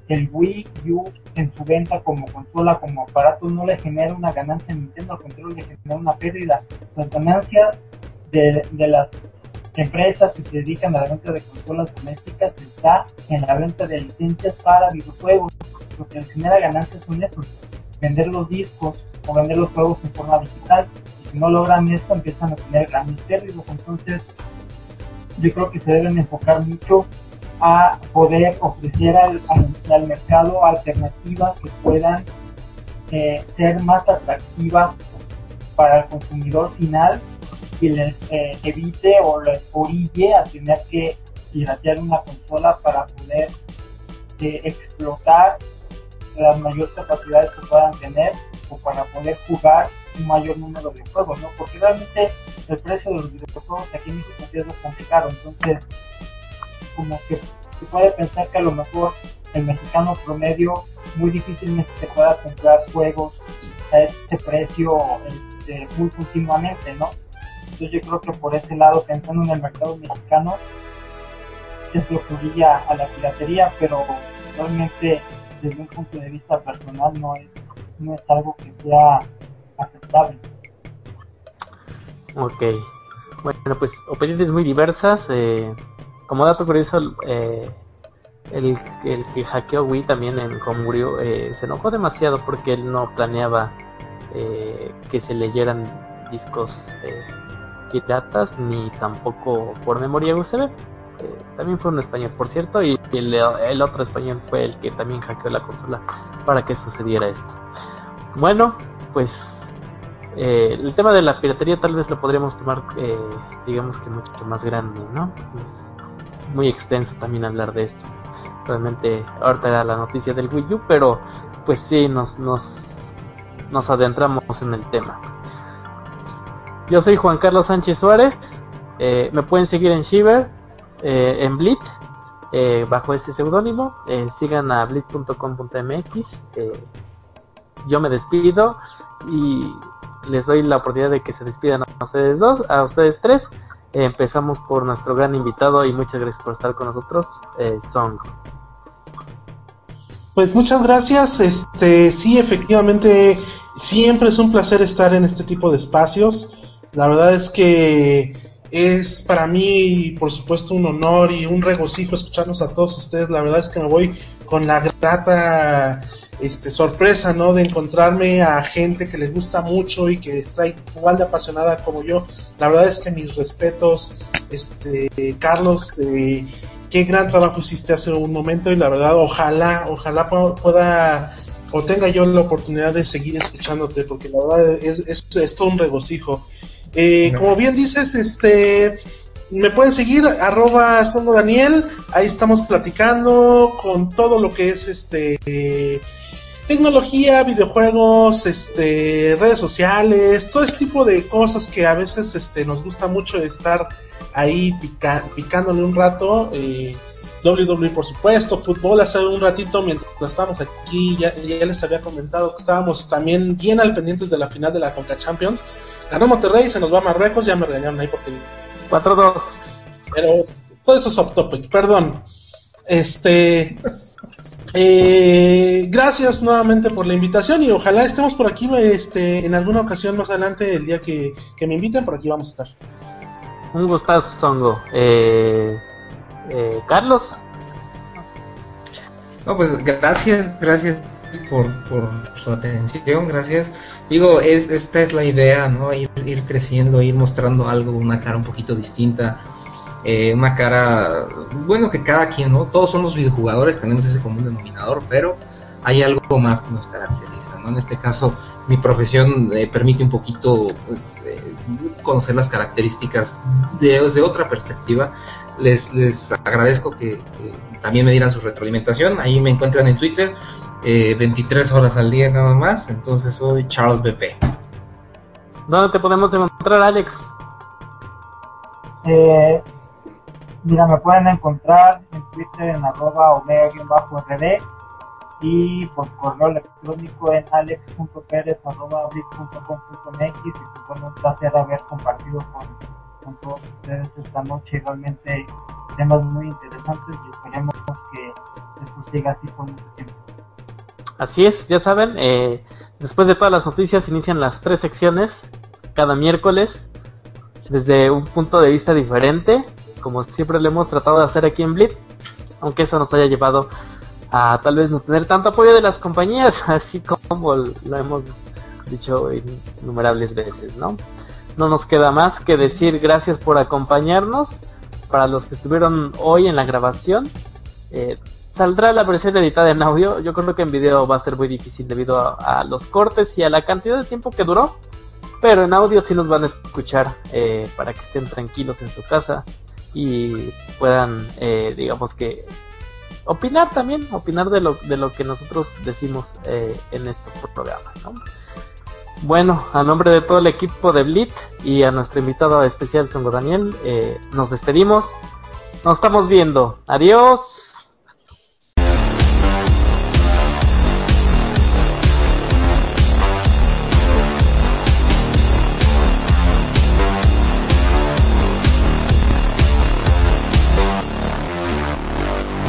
el Wii U en su venta como consola, como aparato, no le genera una ganancia a Nintendo, al contrario, le genera una pérdida. Las ganancias de, de las empresas que se dedican a la venta de consolas domésticas está en la venta de licencias para videojuegos. Lo que genera ganancias son esos, vender los discos o vender los juegos en forma digital. Y si no logran esto, empiezan a tener grandes pérdidas. Entonces, yo creo que se deben enfocar mucho a poder ofrecer al, al, mercado alternativas que puedan eh, ser más atractivas para el consumidor final que les eh, evite o les orille a tener que piratear una consola para poder eh, explotar las mayores capacidades que puedan tener o para poder jugar un mayor número de juegos, ¿no? Porque realmente el precio de los videojuegos aquí en México es bastante caro, entonces como que se puede pensar que a lo mejor el mexicano promedio muy difícilmente se pueda comprar juegos a este precio este, muy continuamente, ¿no? Entonces yo creo que por ese lado, pensando en el mercado mexicano, es lo a la piratería, pero realmente desde un punto de vista personal no es, no es algo que sea aceptable. Ok, bueno, pues opiniones muy diversas. Eh, como dato curioso, eh, el, el, que hackeó Wii también en Homebrew eh, se enojó demasiado porque él no planeaba eh, que se leyeran discos eh, piratas ni tampoco por memoria USB. También fue un español, por cierto, y el, otro español fue el que también hackeó la consola para que sucediera esto. Bueno, pues eh, el tema de la piratería tal vez lo podríamos tomar, eh, digamos que mucho más grande, ¿no? Es, es, muy extenso también hablar de esto. Realmente ahorita era la noticia del Wii U, pero pues sí, nos, nos, nos adentramos en el tema. Yo soy Juan Carlos Sánchez Suárez. Eh, me pueden seguir en Shiver, eh, en Blit, eh, bajo ese seudónimo. Eh, sigan a blit.com.mx. yo me despido y les doy la oportunidad de que se despidan a ustedes dos, a ustedes tres. empezamos por nuestro gran invitado y muchas gracias por estar con nosotros, Song. Pues muchas gracias. Este, sí, efectivamente, siempre es un placer estar en este tipo de espacios. La verdad es que Es para mí, por supuesto, un honor y un regocijo escucharnos a todos ustedes. La verdad es que me voy con la grata este, sorpresa, ¿no? De encontrarme a gente que les gusta mucho y que está igual de apasionada como yo. La verdad es que mis respetos, este, Carlos, eh, qué gran trabajo hiciste hace un momento y la verdad, ojalá, ojalá pueda o tenga yo la oportunidad de seguir escuchándote, porque la verdad es, es, todo un regocijo. Eh, como bien dices, este, me pueden seguir, arroba Daniel, ahí estamos platicando con todo lo que es este tecnología, videojuegos, este, redes sociales, todo este tipo de cosas que a veces este, nos gusta mucho estar ahí picándole un rato. Eh, WWE por supuesto, fútbol hace un ratito mientras estábamos aquí, ya, ya, les había comentado que estábamos también bien al pendientes de la final de la Conca Champions. Ganó Monterrey, se nos va a Marruecos, ya me regañaron ahí porque... 4-2. Pero todo eso es off topic, perdón. Este... Eh, gracias nuevamente por la invitación y ojalá estemos por aquí este, en alguna ocasión más adelante el día que, me inviten, por aquí vamos a estar. Un gustazo, Songo. Eh, eh, Carlos. No, pues gracias, gracias por, por su atención, gracias. Digo, es, esta es la idea, ¿no? Ir, creciendo, ir mostrando algo, una cara un poquito distinta eh, una cara, bueno, que cada quien, ¿no? Todos somos videojugadores, tenemos ese común denominador, pero hay algo más que nos caracteriza, ¿no? En este caso, mi profesión eh, permite un poquito pues, eh, conocer las características de, desde otra perspectiva. Les, les agradezco que, también me dieran su retroalimentación. Ahí me encuentran en Twitter, 23 horas al día nada más. Entonces soy Charles BP. ¿Dónde te podemos encontrar, Alex? Eh, Mira, me pueden encontrar en Twitter en arroba omega-rd y por correo electrónico en alex.perez.com.mx y pues un placer haber compartido con, todos ustedes esta noche realmente temas muy interesantes y esperemos que esto siga así por mucho tiempo. Así es, ya saben, eh, después de todas las noticias inician las tres secciones cada miércoles desde un punto de vista diferente como siempre lo hemos tratado de hacer aquí en Blitz, aunque eso nos haya llevado a tal vez no tener tanto apoyo de las compañías, así como lo hemos dicho innumerables veces, ¿no? No nos queda más que decir gracias por acompañarnos. Para los que estuvieron hoy en la grabación, eh, saldrá la versión editada en audio. Yo creo que en video va a ser muy difícil debido a, los cortes y a la cantidad de tiempo que duró. Pero en audio sí nos van a escuchar eh, para que estén tranquilos en su casa y puedan, eh, digamos que, opinar también, opinar de lo, de lo que nosotros decimos eh, en estos programas. Bueno, a nombre de todo el equipo de Blitz y a nuestro invitado especial, Songo Daniel, eh, nos despedimos. Nos estamos viendo. Adiós.